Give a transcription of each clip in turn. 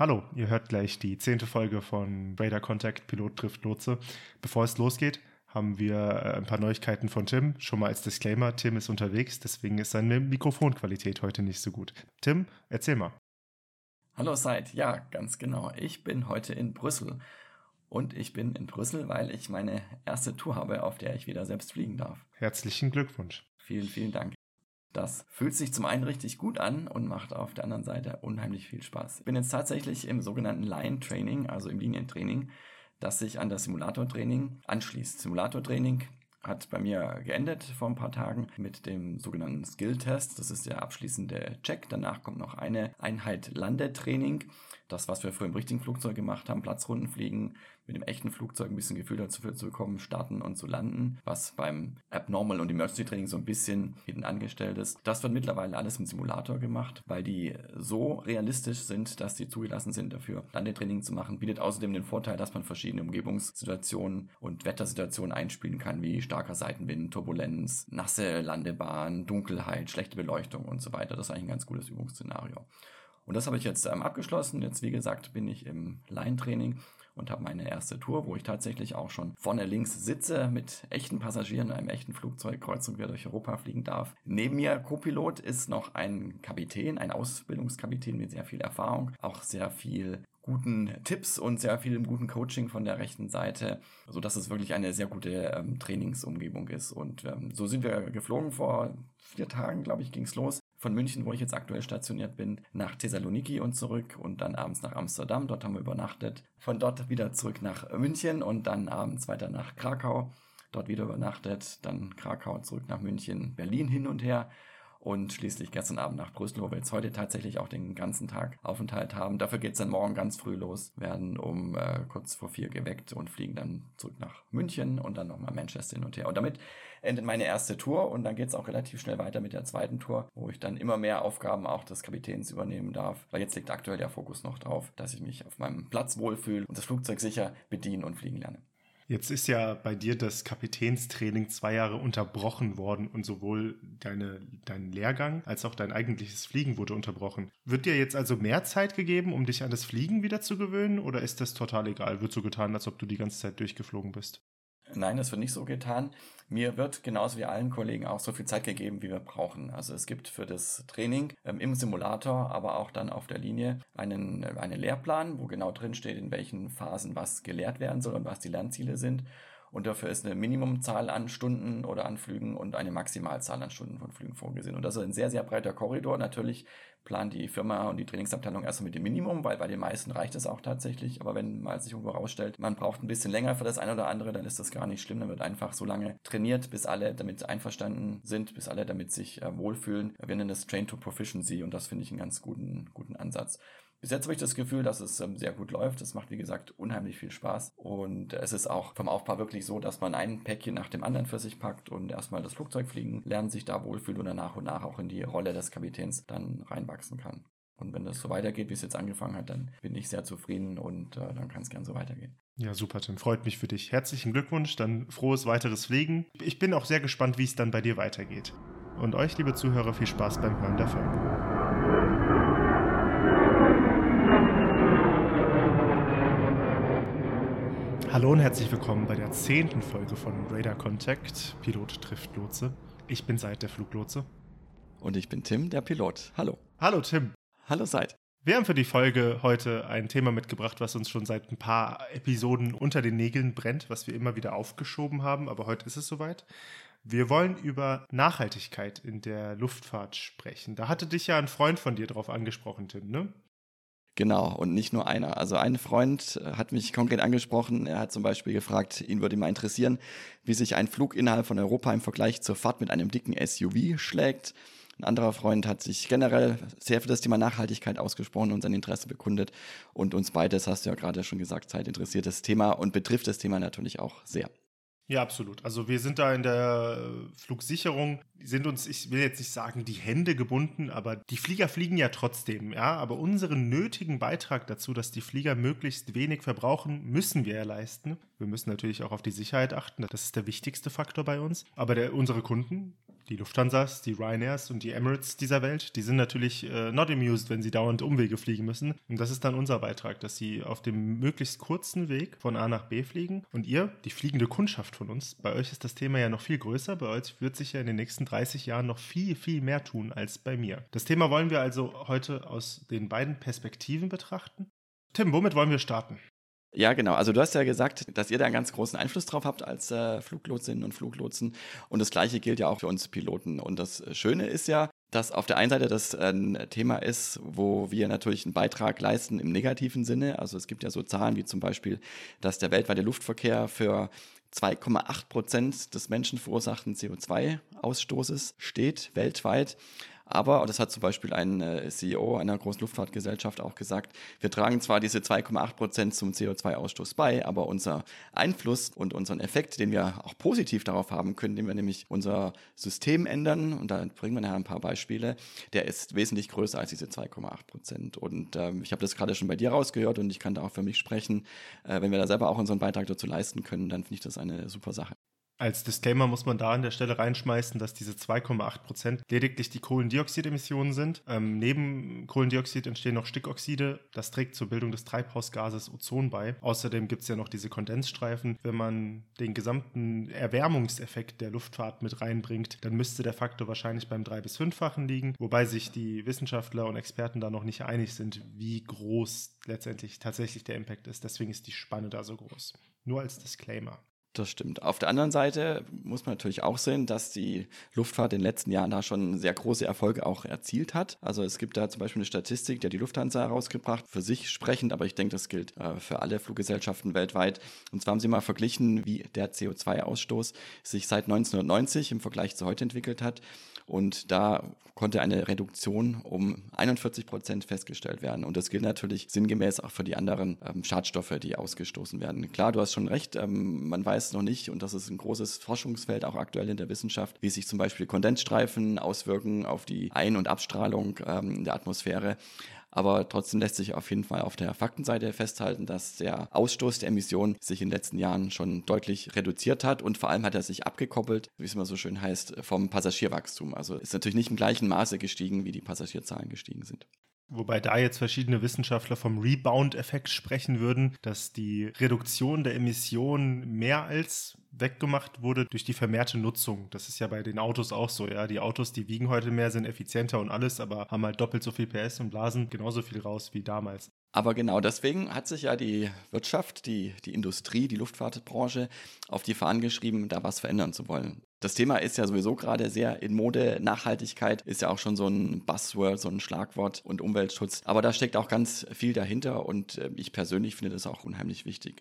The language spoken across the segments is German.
Hallo, ihr hört gleich die zehnte Folge von Radar Contact Pilot trifft Lotse. Bevor es losgeht, haben wir äh, ein paar Neuigkeiten von Tim. Schon mal als Disclaimer, Tim ist unterwegs, deswegen ist seine Mikrofonqualität heute nicht so gut. Tim, erzähl mal. Hallo Seid, ja, ganz genau. Ich bin heute in Brüssel. Und ich bin in Brüssel, weil ich meine erste Tour habe, auf der ich wieder selbst fliegen darf. Herzlichen Glückwunsch. Vielen, vielen Dank. Das fühlt sich zum einen richtig gut an und macht auf der anderen Seite unheimlich viel Spaß. Ich bin jetzt tatsächlich im sogenannten Line-Training, also im Linientraining, das sich an das Simulator-Training anschließt. Simulator-Training hat bei mir geendet vor ein paar Tagen mit dem sogenannten Skill-Test. Das ist der abschließende Check. Danach kommt noch eine Einheit Landetraining. Das, was wir früher im richtigen Flugzeug gemacht haben, Platzrunden fliegen, mit dem echten Flugzeug ein bisschen Gefühl dazu zu bekommen, starten und zu landen, was beim Abnormal und Emergency Training so ein bisschen hinten angestellt ist. Das wird mittlerweile alles im Simulator gemacht, weil die so realistisch sind, dass die zugelassen sind dafür. Landetraining zu machen, bietet außerdem den Vorteil, dass man verschiedene Umgebungssituationen und Wettersituationen einspielen kann, wie starker Seitenwind, Turbulenz, nasse Landebahn, Dunkelheit, schlechte Beleuchtung und so weiter. Das ist eigentlich ein ganz gutes Übungsszenario. Und das habe ich jetzt ähm, abgeschlossen. Jetzt, wie gesagt, bin ich im Line-Training und habe meine erste Tour, wo ich tatsächlich auch schon vorne links sitze mit echten Passagieren in einem echten Flugzeug kreuz und quer durch Europa fliegen darf. Neben mir Co-Pilot ist noch ein Kapitän, ein Ausbildungskapitän mit sehr viel Erfahrung, auch sehr viel guten Tipps und sehr viel guten Coaching von der rechten Seite, so dass es wirklich eine sehr gute ähm, Trainingsumgebung ist. Und ähm, so sind wir geflogen vor vier Tagen, glaube ich, ging es los von München, wo ich jetzt aktuell stationiert bin, nach Thessaloniki und zurück und dann abends nach Amsterdam. Dort haben wir übernachtet. Von dort wieder zurück nach München und dann abends weiter nach Krakau. Dort wieder übernachtet, dann Krakau zurück nach München, Berlin hin und her und schließlich gestern Abend nach Brüssel, wo wir jetzt heute tatsächlich auch den ganzen Tag Aufenthalt haben. Dafür geht es dann morgen ganz früh los, werden um äh, kurz vor vier geweckt und fliegen dann zurück nach München und dann nochmal Manchester hin und her. Und damit endet meine erste Tour und dann geht es auch relativ schnell weiter mit der zweiten Tour, wo ich dann immer mehr Aufgaben auch des Kapitäns übernehmen darf. Weil jetzt liegt aktuell der Fokus noch drauf, dass ich mich auf meinem Platz wohlfühle und das Flugzeug sicher bedienen und fliegen lerne. Jetzt ist ja bei dir das Kapitänstraining zwei Jahre unterbrochen worden und sowohl deine, dein Lehrgang als auch dein eigentliches Fliegen wurde unterbrochen. Wird dir jetzt also mehr Zeit gegeben, um dich an das Fliegen wieder zu gewöhnen oder ist das total egal? Wird so getan, als ob du die ganze Zeit durchgeflogen bist? Nein, das wird nicht so getan. Mir wird genauso wie allen Kollegen auch so viel Zeit gegeben, wie wir brauchen. Also es gibt für das Training ähm, im Simulator, aber auch dann auf der Linie einen, äh, einen Lehrplan, wo genau drin steht, in welchen Phasen was gelehrt werden soll und was die Lernziele sind. Und dafür ist eine Minimumzahl an Stunden oder an Flügen und eine Maximalzahl an Stunden von Flügen vorgesehen. Und das ist ein sehr, sehr breiter Korridor. Natürlich plant die Firma und die Trainingsabteilung erstmal mit dem Minimum, weil bei den meisten reicht es auch tatsächlich. Aber wenn mal sich irgendwo rausstellt, man braucht ein bisschen länger für das eine oder andere, dann ist das gar nicht schlimm. Dann wird einfach so lange trainiert, bis alle damit einverstanden sind, bis alle damit sich äh, wohlfühlen. Wir nennen das Train to Proficiency und das finde ich einen ganz guten, guten Ansatz. Bis jetzt habe ich das Gefühl, dass es ähm, sehr gut läuft. Es macht, wie gesagt, unheimlich viel Spaß. Und es ist auch vom Aufbau wirklich so, dass man ein Päckchen nach dem anderen für sich packt und erstmal das Flugzeug fliegen lernt, sich da wohlfühlt und dann nach und nach auch in die Rolle des Kapitäns dann reinwachsen kann. Und wenn das so weitergeht, wie es jetzt angefangen hat, dann bin ich sehr zufrieden und äh, dann kann es gern so weitergehen. Ja, super, Tim. Freut mich für dich. Herzlichen Glückwunsch, dann frohes weiteres Fliegen. Ich bin auch sehr gespannt, wie es dann bei dir weitergeht. Und euch, liebe Zuhörer, viel Spaß beim Hören der Folge. Hallo und herzlich willkommen bei der zehnten Folge von Radar Contact. Pilot trifft Lotse. Ich bin Seid, der Fluglotse. Und ich bin Tim, der Pilot. Hallo. Hallo, Tim. Hallo, Seid. Wir haben für die Folge heute ein Thema mitgebracht, was uns schon seit ein paar Episoden unter den Nägeln brennt, was wir immer wieder aufgeschoben haben, aber heute ist es soweit. Wir wollen über Nachhaltigkeit in der Luftfahrt sprechen. Da hatte dich ja ein Freund von dir drauf angesprochen, Tim, ne? Genau, und nicht nur einer. Also ein Freund äh, hat mich konkret angesprochen. Er hat zum Beispiel gefragt, ihn würde mal interessieren, wie sich ein Flug innerhalb von Europa im Vergleich zur Fahrt mit einem dicken SUV schlägt. Ein anderer Freund hat sich generell sehr für das Thema Nachhaltigkeit ausgesprochen und sein Interesse bekundet. Und uns beides, hast du ja gerade schon gesagt, Zeit interessiert das Thema und betrifft das Thema natürlich auch sehr. Ja, absolut. Also wir sind da in der Flugsicherung, sind uns, ich will jetzt nicht sagen, die Hände gebunden, aber die Flieger fliegen ja trotzdem, ja. Aber unseren nötigen Beitrag dazu, dass die Flieger möglichst wenig verbrauchen, müssen wir ja leisten. Wir müssen natürlich auch auf die Sicherheit achten. Das ist der wichtigste Faktor bei uns. Aber der, unsere Kunden, die Lufthansas, die Ryanairs und die Emirates dieser Welt, die sind natürlich äh, not amused, wenn sie dauernd Umwege fliegen müssen. Und das ist dann unser Beitrag, dass sie auf dem möglichst kurzen Weg von A nach B fliegen. Und ihr, die fliegende Kundschaft von uns, bei euch ist das Thema ja noch viel größer. Bei euch wird sich ja in den nächsten 30 Jahren noch viel, viel mehr tun als bei mir. Das Thema wollen wir also heute aus den beiden Perspektiven betrachten. Tim, womit wollen wir starten? Ja, genau. Also du hast ja gesagt, dass ihr da einen ganz großen Einfluss drauf habt als äh, Fluglotsinnen und Fluglotsen. Und das Gleiche gilt ja auch für uns Piloten. Und das Schöne ist ja, dass auf der einen Seite das ein Thema ist, wo wir natürlich einen Beitrag leisten im negativen Sinne. Also es gibt ja so Zahlen wie zum Beispiel, dass der weltweite Luftverkehr für 2,8 Prozent des menschenverursachten CO2-Ausstoßes steht weltweit. Aber, das hat zum Beispiel ein äh, CEO einer großen Luftfahrtgesellschaft auch gesagt, wir tragen zwar diese 2,8 Prozent zum CO2-Ausstoß bei, aber unser Einfluss und unseren Effekt, den wir auch positiv darauf haben können, indem wir nämlich unser System ändern, und da bringen wir nachher ein paar Beispiele, der ist wesentlich größer als diese 2,8 Prozent. Und ähm, ich habe das gerade schon bei dir rausgehört und ich kann da auch für mich sprechen. Äh, wenn wir da selber auch unseren Beitrag dazu leisten können, dann finde ich das eine super Sache. Als Disclaimer muss man da an der Stelle reinschmeißen, dass diese 2,8 Prozent lediglich die Kohlendioxidemissionen sind. Ähm, neben Kohlendioxid entstehen noch Stickoxide. Das trägt zur Bildung des Treibhausgases Ozon bei. Außerdem gibt es ja noch diese Kondensstreifen. Wenn man den gesamten Erwärmungseffekt der Luftfahrt mit reinbringt, dann müsste der Faktor wahrscheinlich beim drei- bis fünffachen liegen, wobei sich die Wissenschaftler und Experten da noch nicht einig sind, wie groß letztendlich tatsächlich der Impact ist. Deswegen ist die Spanne da so groß. Nur als Disclaimer. Das stimmt. Auf der anderen Seite muss man natürlich auch sehen, dass die Luftfahrt in den letzten Jahren da schon sehr große Erfolge auch erzielt hat. Also es gibt da zum Beispiel eine Statistik, die hat die Lufthansa herausgebracht, für sich sprechend, aber ich denke, das gilt äh, für alle Fluggesellschaften weltweit. Und zwar haben sie mal verglichen, wie der CO2-Ausstoß sich seit 1990 im Vergleich zu heute entwickelt hat. Und da konnte eine Reduktion um 41 Prozent festgestellt werden. Und das gilt natürlich sinngemäß auch für die anderen ähm, Schadstoffe, die ausgestoßen werden. Klar, du hast schon recht, ähm, man weiß noch nicht, und das ist ein großes Forschungsfeld auch aktuell in der Wissenschaft, wie sich zum Beispiel Kondensstreifen auswirken auf die Ein- und Abstrahlung ähm, der Atmosphäre. Aber trotzdem lässt sich auf jeden Fall auf der Faktenseite festhalten, dass der Ausstoß der Emissionen sich in den letzten Jahren schon deutlich reduziert hat und vor allem hat er sich abgekoppelt, wie es immer so schön heißt, vom Passagierwachstum. Also ist natürlich nicht im gleichen Maße gestiegen, wie die Passagierzahlen gestiegen sind. Wobei da jetzt verschiedene Wissenschaftler vom Rebound-Effekt sprechen würden, dass die Reduktion der Emissionen mehr als weggemacht wurde durch die vermehrte Nutzung. Das ist ja bei den Autos auch so, ja. Die Autos, die wiegen heute mehr, sind effizienter und alles, aber haben halt doppelt so viel PS und blasen genauso viel raus wie damals. Aber genau deswegen hat sich ja die Wirtschaft, die, die Industrie, die Luftfahrtbranche auf die Fahnen geschrieben, da was verändern zu wollen. Das Thema ist ja sowieso gerade sehr in Mode. Nachhaltigkeit ist ja auch schon so ein Buzzword, so ein Schlagwort und Umweltschutz. Aber da steckt auch ganz viel dahinter und äh, ich persönlich finde das auch unheimlich wichtig.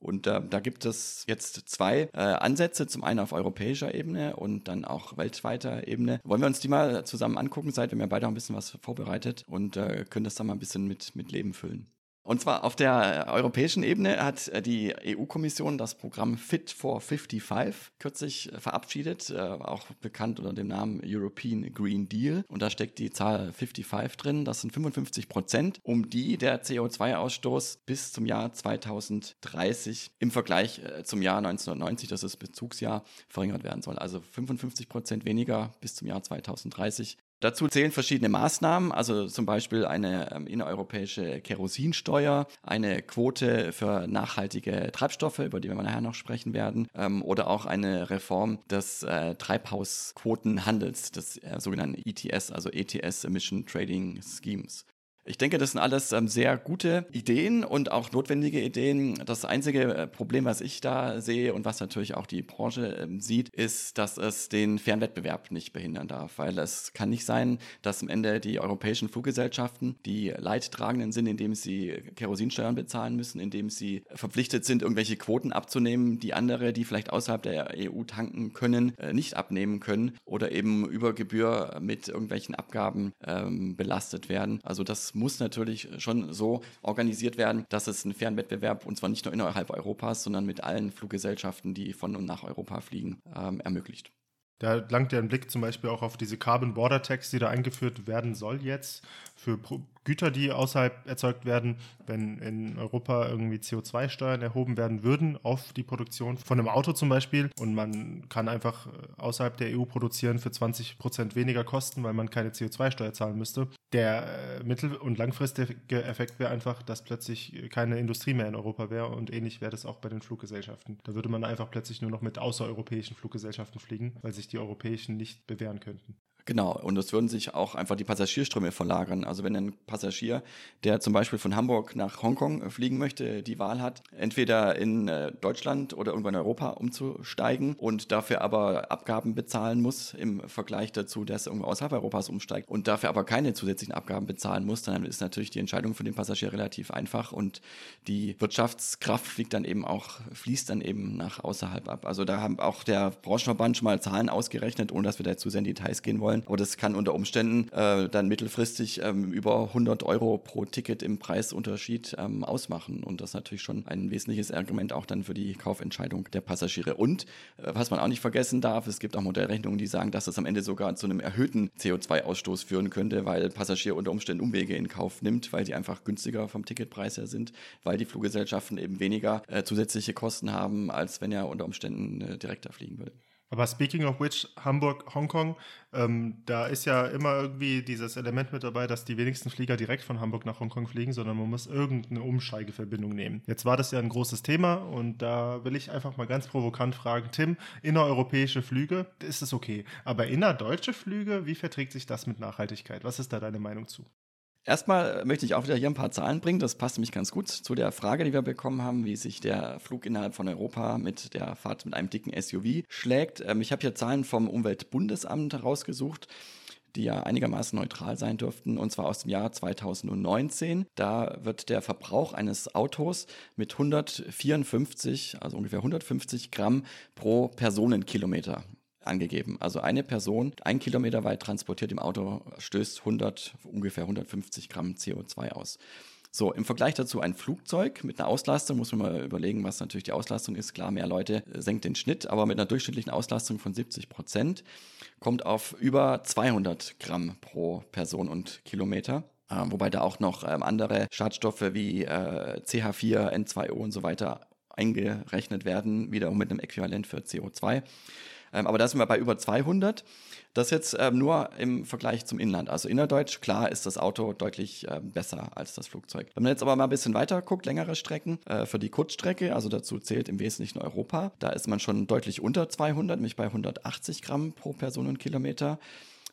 Und äh, da gibt es jetzt zwei äh, Ansätze, zum einen auf europäischer Ebene und dann auch weltweiter Ebene. Wollen wir uns die mal zusammen angucken? Seid haben ja beide auch ein bisschen was vorbereitet und äh, können das dann mal ein bisschen mit, mit Leben füllen. Und zwar auf der äh, europäischen Ebene hat äh, die EU-Kommission das Programm Fit for 55 kürzlich äh, verabschiedet, auch bekannt unter dem Namen European Green Deal. Und da steckt die Zahl 55 drin. Das sind 55 Prozent, um die der CO2-Ausstoß bis zum Jahr 2030 im Vergleich zum Jahr 1990, das ist Bezugsjahr, verringert werden soll. Also 55 Prozent weniger bis zum Jahr 2030 Dazu zählen verschiedene Maßnahmen, also zum Beispiel eine ähm, innereuropäische Kerosinsteuer, eine Quote für nachhaltige Treibstoffe, über die wir nachher noch sprechen werden, ähm, oder auch eine Reform des äh, Treibhausquotenhandels, des äh, sogenannten ETS, also ETS Emission Trading Schemes. Ich denke, das sind alles ähm, sehr gute Ideen und auch notwendige Ideen. Das einzige äh, Problem, was ich da sehe und was natürlich auch die Branche ähm, sieht, ist, dass es den fairen Wettbewerb nicht behindern darf, weil es kann nicht sein, dass am Ende die europäischen Fluggesellschaften die Leidtragenden sind, indem sie Kerosinsteuern bezahlen müssen, indem sie verpflichtet sind, irgendwelche Quoten abzunehmen, die andere, die vielleicht außerhalb der EU tanken können, äh, nicht abnehmen können oder eben über Gebühr mit irgendwelchen Abgaben ähm, belastet werden. Also das muss natürlich schon so organisiert werden, dass es einen fairen Wettbewerb, und zwar nicht nur innerhalb Europas, sondern mit allen Fluggesellschaften, die von und nach Europa fliegen, ähm, ermöglicht. Da langt ja ein Blick zum Beispiel auch auf diese Carbon Border Tax, die da eingeführt werden soll jetzt für Güter, die außerhalb erzeugt werden, wenn in Europa irgendwie CO2-Steuern erhoben werden würden auf die Produktion von einem Auto zum Beispiel und man kann einfach äh, außerhalb der EU produzieren für 20 Prozent weniger Kosten, weil man keine CO2-Steuer zahlen müsste. Der äh, mittel- und langfristige Effekt wäre einfach, dass plötzlich keine Industrie mehr in Europa wäre und ähnlich wäre das auch bei den Fluggesellschaften. Da würde man einfach plötzlich nur noch mit außereuropäischen Fluggesellschaften fliegen, weil sich die europäischen nicht bewähren könnten. Genau, und es würden sich auch einfach die Passagierströme verlagern. Also wenn ein Passagier, der zum Beispiel von Hamburg nach Hongkong äh, fliegen möchte, die Wahl hat, entweder in äh, Deutschland oder irgendwann in Europa umzusteigen und dafür aber Abgaben bezahlen muss im Vergleich dazu, dass er irgendwo außerhalb Europas umsteigt und dafür aber keine zusätzlichen Abgaben bezahlen muss, dann ist natürlich die Entscheidung für den Passagier relativ einfach und die Wirtschaftskraft fliegt dann eben auch, fließt dann eben nach außerhalb ab. Also da haben auch der Branchenverband schon mal Zahlen ausgerechnet, ohne dass wir da zu sehr in Details gehen wollen sein. Aber das kann unter Umständen äh, dann mittelfristig ähm, über 100 Euro pro Ticket im Preisunterschied ähm, ausmachen. Und das ist natürlich schon ein wesentliches Argument auch dann für die Kaufentscheidung der Passagiere. Und äh, was man auch nicht vergessen darf, es gibt auch Modellrechnungen, die sagen, dass das am Ende sogar zu einem erhöhten CO2-Ausstoß führen könnte, weil Passagier unter Umständen Umwege in Kauf nimmt, weil die einfach günstiger vom Ticketpreis her sind, weil die Fluggesellschaften eben weniger äh, zusätzliche Kosten haben, als wenn er unter Umständen äh, direkter fliegen würde. Aber speaking of which, Hamburg, Hongkong, ähm, da ist ja immer irgendwie dieses Element mit dabei, dass die wenigsten Flieger direkt von Hamburg nach Hongkong fliegen, sondern man muss irgendeine Umsteigeverbindung nehmen. Jetzt war das ja ein großes Thema und da will ich einfach mal ganz provokant fragen, Tim, innereuropäische Flüge, ist es okay, aber innerdeutsche Flüge, wie verträgt sich das mit Nachhaltigkeit? Was ist da deine Meinung zu? Erstmal möchte ich auch wieder hier ein paar Zahlen bringen. Das passt nämlich ganz gut zu der Frage, die wir bekommen haben, wie sich der Flug innerhalb von Europa mit der Fahrt mit einem dicken SUV schlägt. Ähm, ich habe hier Zahlen vom Umweltbundesamt herausgesucht die ja einigermaßen neutral sein dürften, und zwar aus dem Jahr 2019. Da wird der Verbrauch eines Autos mit 154, also ungefähr 150 Gramm pro Personenkilometer angegeben. Also eine Person, ein Kilometer weit transportiert im Auto, stößt 100, ungefähr 150 Gramm CO2 aus. So, im Vergleich dazu ein Flugzeug mit einer Auslastung, muss man mal überlegen, was natürlich die Auslastung ist. Klar, mehr Leute senkt den Schnitt, aber mit einer durchschnittlichen Auslastung von 70 Prozent kommt auf über 200 Gramm pro Person und Kilometer. Äh, wobei da auch noch ähm, andere Schadstoffe wie äh, CH4, N2O und so weiter eingerechnet werden, wiederum mit einem Äquivalent für CO2. Ähm, aber da sind wir bei über 200. Das jetzt ähm, nur im Vergleich zum Inland. Also innerdeutsch, klar, ist das Auto deutlich äh, besser als das Flugzeug. Wenn man jetzt aber mal ein bisschen weiter guckt, längere Strecken, äh, für die Kurzstrecke, also dazu zählt im Wesentlichen Europa, da ist man schon deutlich unter 200, nämlich bei 180 Gramm pro Person und Kilometer.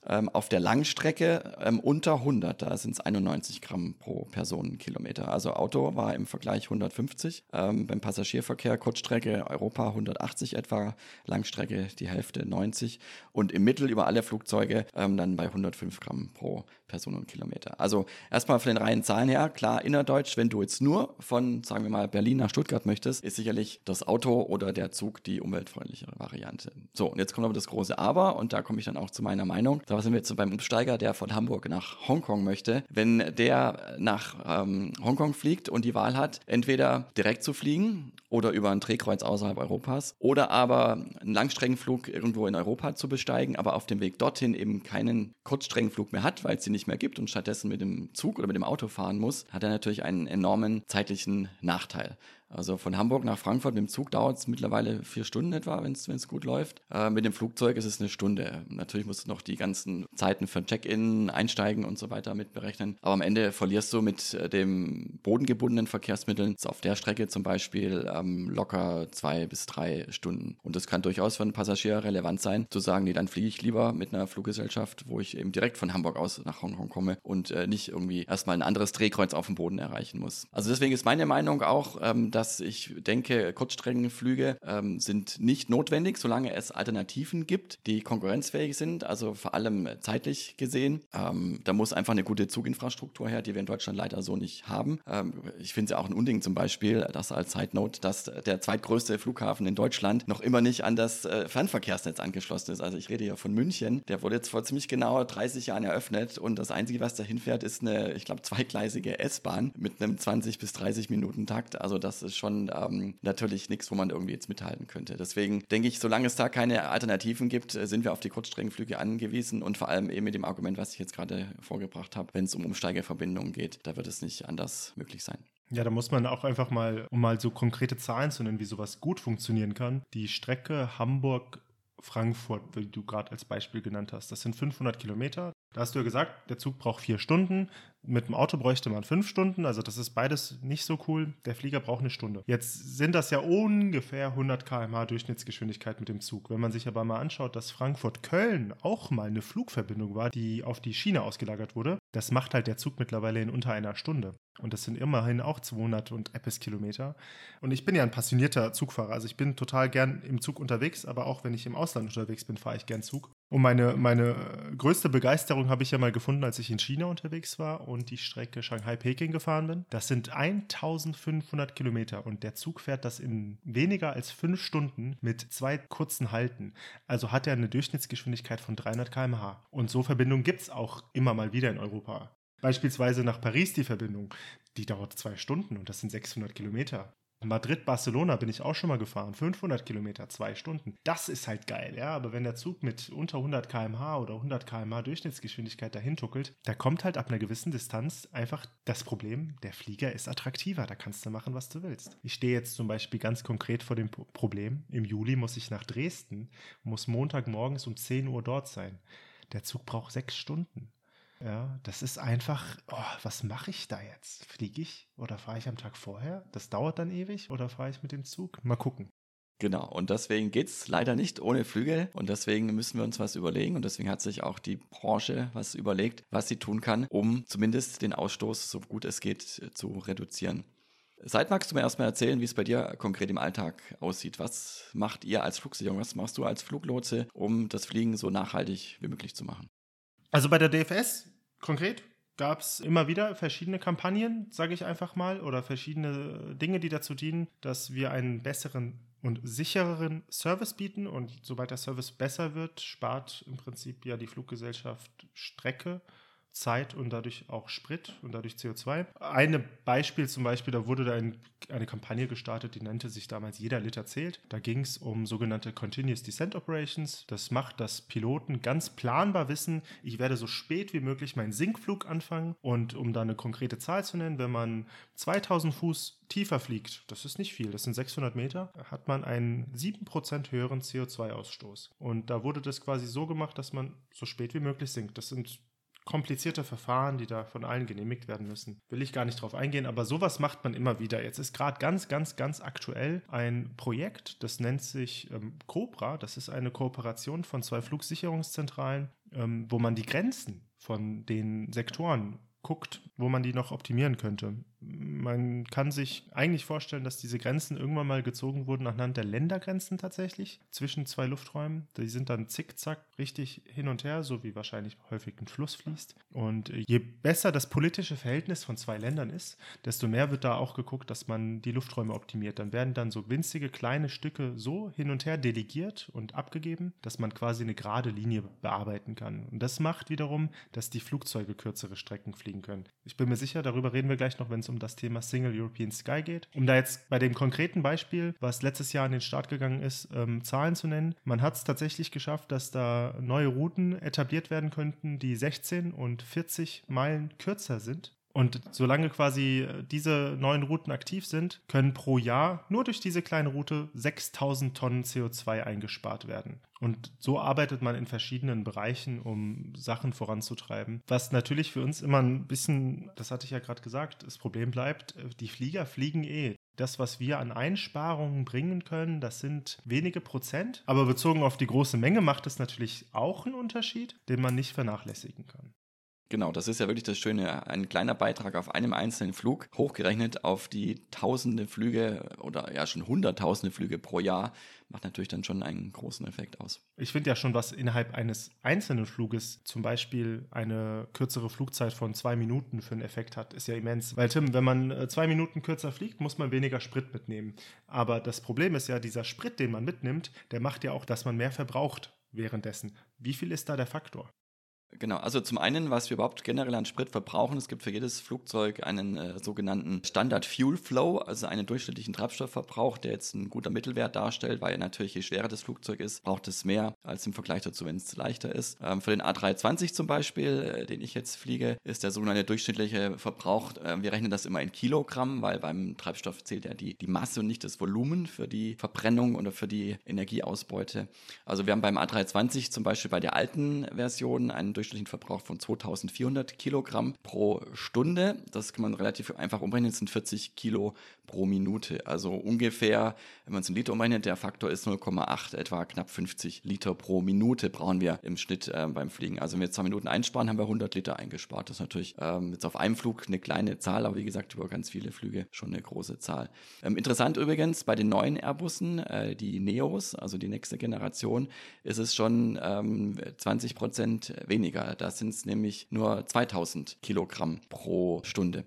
Ähm, auf der Langstrecke ähm, unter 100, da sind es 91 Gramm pro Personenkilometer. Also Auto war im Vergleich 150, ähm, beim Passagierverkehr Kurzstrecke Europa 180 etwa, Langstrecke die Hälfte 90 und im Mittel über alle Flugzeuge ähm, dann bei 105 Gramm pro Personenkilometer. Also erstmal von den reinen Zahlen her, klar, innerdeutsch, wenn du jetzt nur von, sagen wir mal, Berlin nach Stuttgart möchtest, ist sicherlich das Auto oder der Zug die umweltfreundlichere Variante. So, und jetzt kommt aber das große Aber und da komme ich dann auch zu meiner Meinung. Da sind wir jetzt beim Umsteiger, der von Hamburg nach Hongkong möchte. Wenn der nach ähm, Hongkong fliegt und die Wahl hat, entweder direkt zu fliegen oder über ein Drehkreuz außerhalb Europas oder aber einen Langstreckenflug irgendwo in Europa zu besteigen, aber auf dem Weg dorthin eben keinen Kurzstreckenflug mehr hat, weil es sie nicht mehr gibt und stattdessen mit dem Zug oder mit dem Auto fahren muss, hat er natürlich einen enormen zeitlichen Nachteil. Also von Hamburg nach Frankfurt mit dem Zug dauert es mittlerweile vier Stunden etwa, wenn es gut läuft. Äh, mit dem Flugzeug ist es eine Stunde. Natürlich musst du noch die ganzen Zeiten für Check-in, Einsteigen und so weiter mitberechnen. Aber am Ende verlierst du mit äh, dem bodengebundenen Verkehrsmitteln auf der Strecke zum Beispiel ähm, locker zwei bis drei Stunden. Und das kann durchaus für einen Passagier relevant sein, zu sagen, nee, dann fliege ich lieber mit einer Fluggesellschaft, wo ich eben direkt von Hamburg aus nach Hongkong komme und äh, nicht irgendwie erstmal ein anderes Drehkreuz auf dem Boden erreichen muss. Also deswegen ist meine Meinung auch, ähm, dass ich denke, Kurzstreckenflüge ähm, sind nicht notwendig, solange es Alternativen gibt, die konkurrenzfähig sind, also vor allem zeitlich gesehen. Ähm, da muss einfach eine gute Zuginfrastruktur her, die wir in Deutschland leider so nicht haben. Ähm, ich finde es ja auch ein Unding zum Beispiel, dass als Side Note, dass der zweitgrößte Flughafen in Deutschland noch immer nicht an das äh, Fernverkehrsnetz angeschlossen ist. Also ich rede ja von München. Der wurde jetzt vor ziemlich genau 30 Jahren eröffnet und das Einzige, was dahin fährt, ist eine, ich glaube, zweigleisige S-Bahn mit einem 20 bis 30 Minuten Takt. Also das ist schon ähm, natürlich nichts, wo man irgendwie jetzt mithalten könnte. Deswegen denke ich, solange es da keine Alternativen gibt, äh, sind wir auf die Kurzstreckenflüge angewiesen und vor allem eben mit dem Argument, was ich jetzt gerade vorgebracht habe, wenn es um Umsteigerverbindungen geht, da wird es nicht anders möglich sein. Ja, da muss man auch einfach mal, um mal so konkrete Zahlen zu nennen, wie sowas gut funktionieren kann, die Strecke Hamburg Frankfurt, wie du gerade als Beispiel genannt hast. Das sind 500 Kilometer. Da hast du ja gesagt, der Zug braucht vier Stunden. Mit dem Auto bräuchte man fünf Stunden. Also das ist beides nicht so cool. Der Flieger braucht eine Stunde. Jetzt sind das ja ungefähr 100 km/h Durchschnittsgeschwindigkeit mit dem Zug. Wenn man sich aber mal anschaut, dass Frankfurt-Köln auch mal eine Flugverbindung war, die auf die Schiene ausgelagert wurde, das macht halt der Zug mittlerweile in unter einer Stunde. Und das sind immerhin auch 200 und etwas Kilometer. Und ich bin ja ein passionierter Zugfahrer. Also ich bin total gern im Zug unterwegs, aber auch wenn ich im Ausland unterwegs bin, fahre ich gern Zug. Und meine, meine größte Begeisterung habe ich ja mal gefunden, als ich in China unterwegs war und die Strecke Shanghai-Peking gefahren bin. Das sind 1500 Kilometer und der Zug fährt das in weniger als fünf Stunden mit zwei kurzen Halten. Also hat er eine Durchschnittsgeschwindigkeit von 300 km/h. Und so Verbindungen gibt es auch immer mal wieder in Europa. Beispielsweise nach Paris die Verbindung, die dauert zwei Stunden und das sind 600 Kilometer. Madrid-Barcelona bin ich auch schon mal gefahren. 500 Kilometer, zwei Stunden. Das ist halt geil, ja. Aber wenn der Zug mit unter 100 km/h oder 100 km/h Durchschnittsgeschwindigkeit dahin tuckelt, da kommt halt ab einer gewissen Distanz einfach das Problem, der Flieger ist attraktiver. Da kannst du machen, was du willst. Ich stehe jetzt zum Beispiel ganz konkret vor dem Problem. Im Juli muss ich nach Dresden, muss Montagmorgens um 10 Uhr dort sein. Der Zug braucht sechs Stunden. Ja, das ist einfach, oh, was mache ich da jetzt? Fliege ich oder fahre ich am Tag vorher? Das dauert dann ewig oder fahre ich mit dem Zug? Mal gucken. Genau, und deswegen geht es leider nicht ohne Flügel und deswegen müssen wir uns was überlegen und deswegen hat sich auch die Branche was überlegt, was sie tun kann, um zumindest den Ausstoß so gut es geht zu reduzieren. Seit magst du mir erstmal erzählen, wie es bei dir konkret im Alltag aussieht. Was macht ihr als Flugsicherung, was machst du als Fluglotse, um das Fliegen so nachhaltig wie möglich zu machen? Also bei der DFS konkret gab es immer wieder verschiedene Kampagnen, sage ich einfach mal, oder verschiedene Dinge, die dazu dienen, dass wir einen besseren und sichereren Service bieten. Und sobald der Service besser wird, spart im Prinzip ja die Fluggesellschaft Strecke Zeit und dadurch auch Sprit und dadurch CO2. Ein Beispiel zum Beispiel, da wurde da ein, eine Kampagne gestartet, die nannte sich damals Jeder Liter zählt. Da ging es um sogenannte Continuous Descent Operations. Das macht, dass Piloten ganz planbar wissen, ich werde so spät wie möglich meinen Sinkflug anfangen. Und um da eine konkrete Zahl zu nennen, wenn man 2000 Fuß tiefer fliegt, das ist nicht viel, das sind 600 Meter, hat man einen 7% höheren CO2-Ausstoß. Und da wurde das quasi so gemacht, dass man so spät wie möglich sinkt. Das sind komplizierte Verfahren, die da von allen genehmigt werden müssen. Will ich gar nicht drauf eingehen, aber sowas macht man immer wieder. Jetzt ist gerade ganz, ganz, ganz aktuell ein Projekt, das nennt sich ähm, Cobra. Das ist eine Kooperation von zwei Flugsicherungszentralen, ähm, wo man die Grenzen von den Sektoren guckt, wo man die noch optimieren könnte. Man kann sich eigentlich vorstellen, dass diese Grenzen irgendwann mal gezogen wurden anhand der Ländergrenzen tatsächlich zwischen zwei Lufträumen. Die sind dann zickzack richtig hin und her, so wie wahrscheinlich häufig ein Fluss fließt. Und je besser das politische Verhältnis von zwei Ländern ist, desto mehr wird da auch geguckt, dass man die Lufträume optimiert. Dann werden dann so winzige kleine Stücke so hin und her delegiert und abgegeben, dass man quasi eine gerade Linie bearbeiten kann. Und das macht wiederum, dass die Flugzeuge kürzere Strecken fliegen fliegen können. Ich bin mir sicher, darüber reden wir gleich noch, wenn es um das Thema Single European Sky geht. Um da jetzt bei dem konkreten Beispiel, was letztes Jahr an den Start gegangen ist, ähm, Zahlen zu nennen. Man hat es tatsächlich geschafft, dass da neue Routen etabliert werden könnten, die 16 und 40 Meilen kürzer sind und solange quasi diese neuen Routen aktiv sind, können pro Jahr nur durch diese kleine Route 6000 Tonnen CO2 eingespart werden. Und so arbeitet man in verschiedenen Bereichen, um Sachen voranzutreiben. Was natürlich für uns immer ein bisschen, das hatte ich ja gerade gesagt, das Problem bleibt, die Flieger fliegen eh. Das, was wir an Einsparungen bringen können, das sind wenige Prozent. Aber bezogen auf die große Menge macht es natürlich auch einen Unterschied, den man nicht vernachlässigen kann. Genau, das ist ja wirklich das Schöne. Ein kleiner Beitrag auf einem einzelnen Flug, hochgerechnet auf die tausende Flüge oder ja schon hunderttausende Flüge pro Jahr, macht natürlich dann schon einen großen Effekt aus. Ich finde ja schon, was innerhalb eines einzelnen Fluges zum Beispiel eine kürzere Flugzeit von zwei Minuten für einen Effekt hat, ist ja immens. Weil Tim, wenn man äh, zwei Minuten kürzer fliegt, muss man weniger Sprit mitnehmen. Aber das Problem ist ja, dieser Sprit, den man mitnimmt, der macht ja auch, dass man mehr verbraucht währenddessen. Wie viel ist da der Faktor? Genau, also zum einen, was wir überhaupt generell an Sprit verbrauchen, es gibt für jedes Flugzeug einen äh, sogenannten Standard Fuel Flow, also einen durchschnittlichen Treibstoffverbrauch, der jetzt ein guter Mittelwert darstellt, weil natürlich je schwerer das Flugzeug ist, braucht es mehr als im Vergleich dazu, wenn es leichter ist. Ähm, für den A320 zum Beispiel, äh, den ich jetzt fliege, ist der sogenannte durchschnittliche Verbrauch, äh, wir rechnen das immer in Kilogramm, weil beim Treibstoff zählt ja die, die Masse und nicht das Volumen für die Verbrennung oder für die Energieausbeute. Also wir haben beim A320 zum Beispiel bei der alten Version einen durchschnittlichen Verbrauch von 2400 Kilogramm pro Stunde. Das kann man relativ einfach umrechnen, das sind 40 Kilo pro Minute. Also ungefähr, wenn man es in Liter umrechnet, der Faktor ist 0,8, etwa knapp 50 Liter pro Minute brauchen wir im Schnitt äh, beim Fliegen. Also wenn wir zwei Minuten einsparen, haben wir 100 Liter eingespart. Das ist natürlich ähm, jetzt auf einem Flug eine kleine Zahl, aber wie gesagt, über ganz viele Flüge schon eine große Zahl. Ähm, interessant übrigens, bei den neuen Airbussen, äh, die Neos, also die nächste Generation, ist es schon ähm, 20 Prozent weniger. Da sind es nämlich nur 2000 Kilogramm pro Stunde.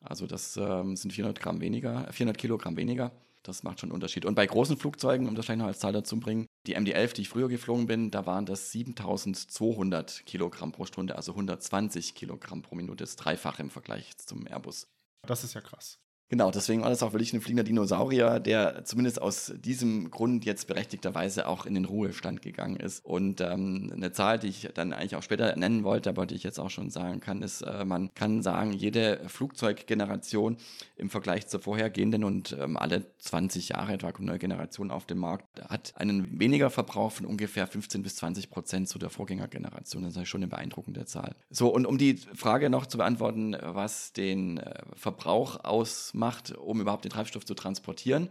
Also das ähm, sind 400 Gramm weniger, 400 Kilogramm weniger. Das macht schon einen Unterschied. Und bei großen Flugzeugen, um das vielleicht noch als Zahl dazu zu bringen, die MD-11, die ich früher geflogen bin, da waren das 7200 Kilogramm pro Stunde, also 120 Kilogramm pro Minute. Das Dreifache im Vergleich zum Airbus. Das ist ja krass. Genau, deswegen war das auch wirklich ein fliegender Dinosaurier, der zumindest aus diesem Grund jetzt berechtigterweise auch in den Ruhestand gegangen ist. Und ähm, eine Zahl, die ich dann eigentlich auch später nennen wollte, aber die ich jetzt auch schon sagen kann, ist, äh, man kann sagen, jede Flugzeuggeneration im Vergleich zur vorhergehenden und ähm, alle 20 Jahre etwa kommt eine neue Generation auf den Markt, hat einen weniger Verbrauch von ungefähr 15 bis 20 Prozent zu der Vorgängergeneration. Das ist schon eine beeindruckende Zahl. So, und um die Frage noch zu beantworten, was den äh, Verbrauch aus macht, um überhaupt den Treibstoff zu transportieren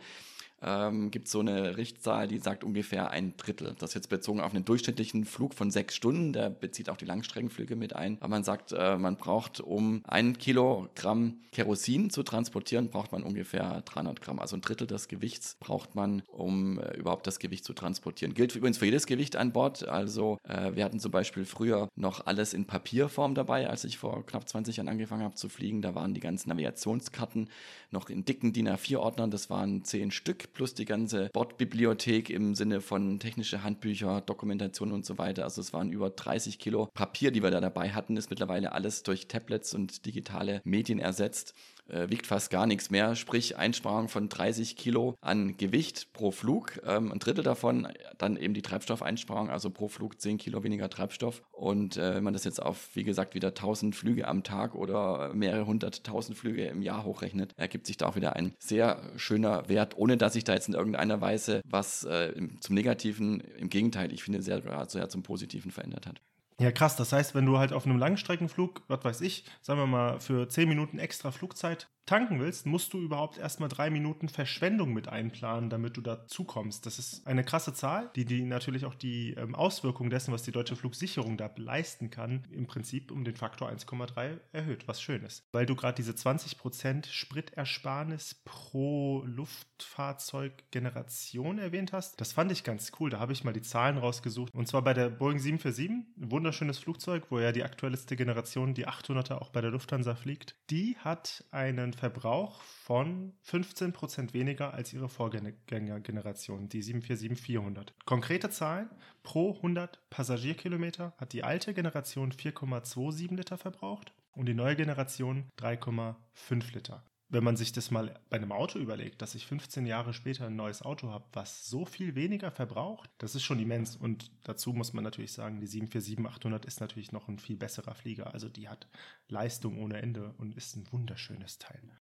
ähm, gibt es so eine Richtzahl, die sagt ungefähr ein Drittel. Das ist jetzt bezogen auf einen durchschnittlichen Flug von sechs Stunden, der bezieht auch die Langstreckenflüge mit ein. Aber man sagt, äh, man braucht, um ein Kilogramm Kerosin zu transportieren, braucht man ungefähr 300 Gramm. Also ein Drittel des Gewichts braucht man, um äh, überhaupt das Gewicht zu transportieren. Gilt übrigens für jedes Gewicht an Bord. Also äh, wir hatten zum Beispiel früher noch alles in Papierform dabei, als ich vor knapp 20 Jahren angefangen habe zu fliegen. Da waren die ganzen Navigationskarten noch in dicken DIN A4-Ordnern. Das waren zehn Stück plus die ganze Bordbibliothek im Sinne von technische Handbücher, Dokumentation und so weiter. Also es waren über 30 Kilo Papier, die wir da dabei hatten, ist mittlerweile alles durch Tablets und digitale Medien ersetzt äh, wiegt fast gar nichts mehr, sprich Einsparung von 30 Kilo an Gewicht pro Flug. Ähm, ein Drittel davon dann eben die Treibstoffeinsparung, also pro Flug 10 Kilo weniger Treibstoff. Und äh, wenn man das jetzt auf, wie gesagt, wieder 1000 Flüge am Tag oder mehrere hunderttausend Flüge im Jahr hochrechnet, ergibt sich da auch wieder ein sehr schöner Wert, ohne dass sich da jetzt in irgendeiner Weise was äh, zum Negativen, im Gegenteil, ich finde, sehr, sehr zum Positiven verändert hat. Ja, krass. Das heißt, wenn du halt auf einem Langstreckenflug, was weiß ich, sagen wir mal, für 10 Minuten extra Flugzeit tanken willst, musst du überhaupt erstmal drei Minuten Verschwendung mit einplanen, damit du dazu kommst. Das ist eine krasse Zahl, die, die natürlich auch die ähm, Auswirkungen dessen, was die deutsche Flugsicherung da leisten kann, im Prinzip um den Faktor 1,3 erhöht, was schön ist. Weil du gerade diese 20% Spritersparnis pro Luftfahrzeuggeneration erwähnt hast, das fand ich ganz cool. Da habe ich mal die Zahlen rausgesucht. Und zwar bei der Boeing 747, ein wunderschönes Flugzeug, wo ja die aktuellste Generation, die 800er, auch bei der Lufthansa fliegt. Die hat einen Verbrauch von 15% weniger als ihre Vorgängergeneration, die 747-400. Konkrete Zahlen, pro 100 Passagierkilometer hat die alte Generation 4,27 Liter verbraucht und die neue Generation 3,5 Liter. Wenn man sich das mal bei einem Auto überlegt, dass ich 15 Jahre später ein neues Auto habe, was so viel weniger verbraucht, das ist schon immens. Und dazu muss man natürlich sagen, die 747-800 ist natürlich noch ein viel besserer Flieger. Also die hat Leistung ohne Ende und ist ein wunderschönes Teil.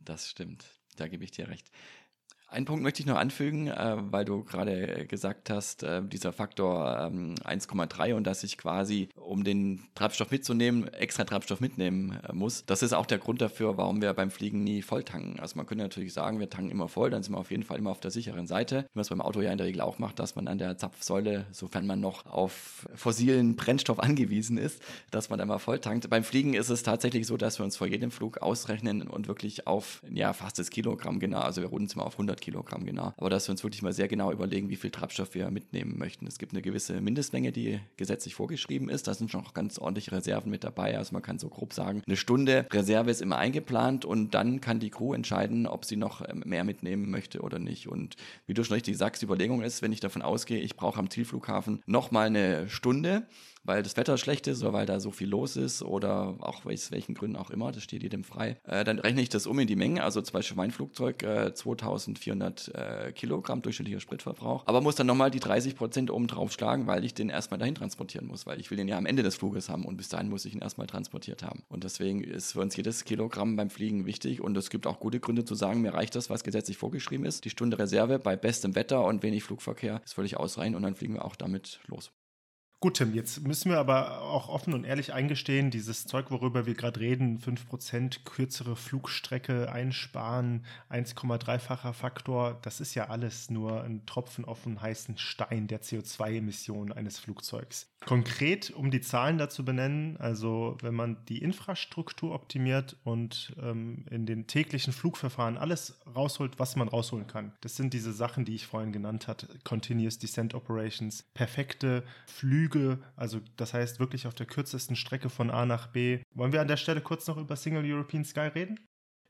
Das stimmt. Da gebe ich dir recht. Einen Punkt möchte ich noch anfügen, äh, weil du gerade gesagt hast, äh, dieser Faktor ähm, 1,3 und dass ich quasi, um den Treibstoff mitzunehmen, extra Treibstoff mitnehmen äh, muss. Das ist auch der Grund dafür, warum wir beim Fliegen nie voll tanken. Also man könnte natürlich sagen, wir tanken immer voll, dann sind wir auf jeden Fall immer auf der sicheren Seite. Wie man es beim Auto ja in der Regel auch macht, dass man an der Zapfsäule, sofern man noch auf fossilen Brennstoff angewiesen ist, dass man dann mal voll tankt. Beim Fliegen ist es tatsächlich so, dass wir uns vor jedem Flug ausrechnen und wirklich auf ja, fast das Kilogramm genau, also wir runden es mal auf 100 Kilogramm genau, aber dass wir uns wirklich mal sehr genau überlegen, wie viel Treibstoff wir mitnehmen möchten. Es gibt eine gewisse Mindestmenge, die gesetzlich vorgeschrieben ist. Da sind schon noch ganz ordentliche Reserven mit dabei. Also man kann so grob sagen, eine Stunde Reserve ist immer eingeplant und dann kann die Crew entscheiden, ob sie noch ähm, mehr mitnehmen möchte oder nicht. Und wie du schon richtig sagst, die Überlegung ist, wenn ich davon ausgehe, ich brauche am Zielflughafen nochmal eine Stunde, weil das Wetter schlecht ist oder weil da so viel los ist oder auch aus welchen Gründen auch immer, das steht jedem frei, äh, dann rechne ich das um in die Menge. Also zum Beispiel mein Flugzeug äh, 2400 äh, Kilogramm durchschnittlicher Spritverbrauch, aber muss dann nochmal die 30 Prozent oben drauf schlagen, weil ich den erstmal dahin transportieren muss, weil ich will den ja am Ende des Fluges haben und bis dahin muss ich ihn erstmal transportiert haben. Und deswegen ist für uns jedes Kilogramm beim Fliegen wichtig und es gibt auch gute Gründe zu sagen, mir reicht das, was gesetzlich vorgeschrieben ist. Die Stunde Reserve bei bestem Wetter und wenig Flugverkehr ist völlig ausreichend und dann fliegen wir auch damit los. Gut, Tim, jetzt müssen wir aber auch offen und ehrlich eingestehen, dieses Zeug, worüber wir gerade reden, 5% kürzere Flugstrecke einsparen, 1,3-facher Faktor, das ist ja alles nur ein Tropfen auf den heißen Stein der CO2-Emissionen eines Flugzeugs. Konkret, um die Zahlen dazu benennen, also wenn man die Infrastruktur optimiert und ähm, in den täglichen Flugverfahren alles rausholt, was man rausholen kann. Das sind diese Sachen, die ich vorhin genannt habe, Continuous Descent Operations, perfekte Flüge, also das heißt wirklich auf der kürzesten Strecke von A nach B. Wollen wir an der Stelle kurz noch über Single European Sky reden?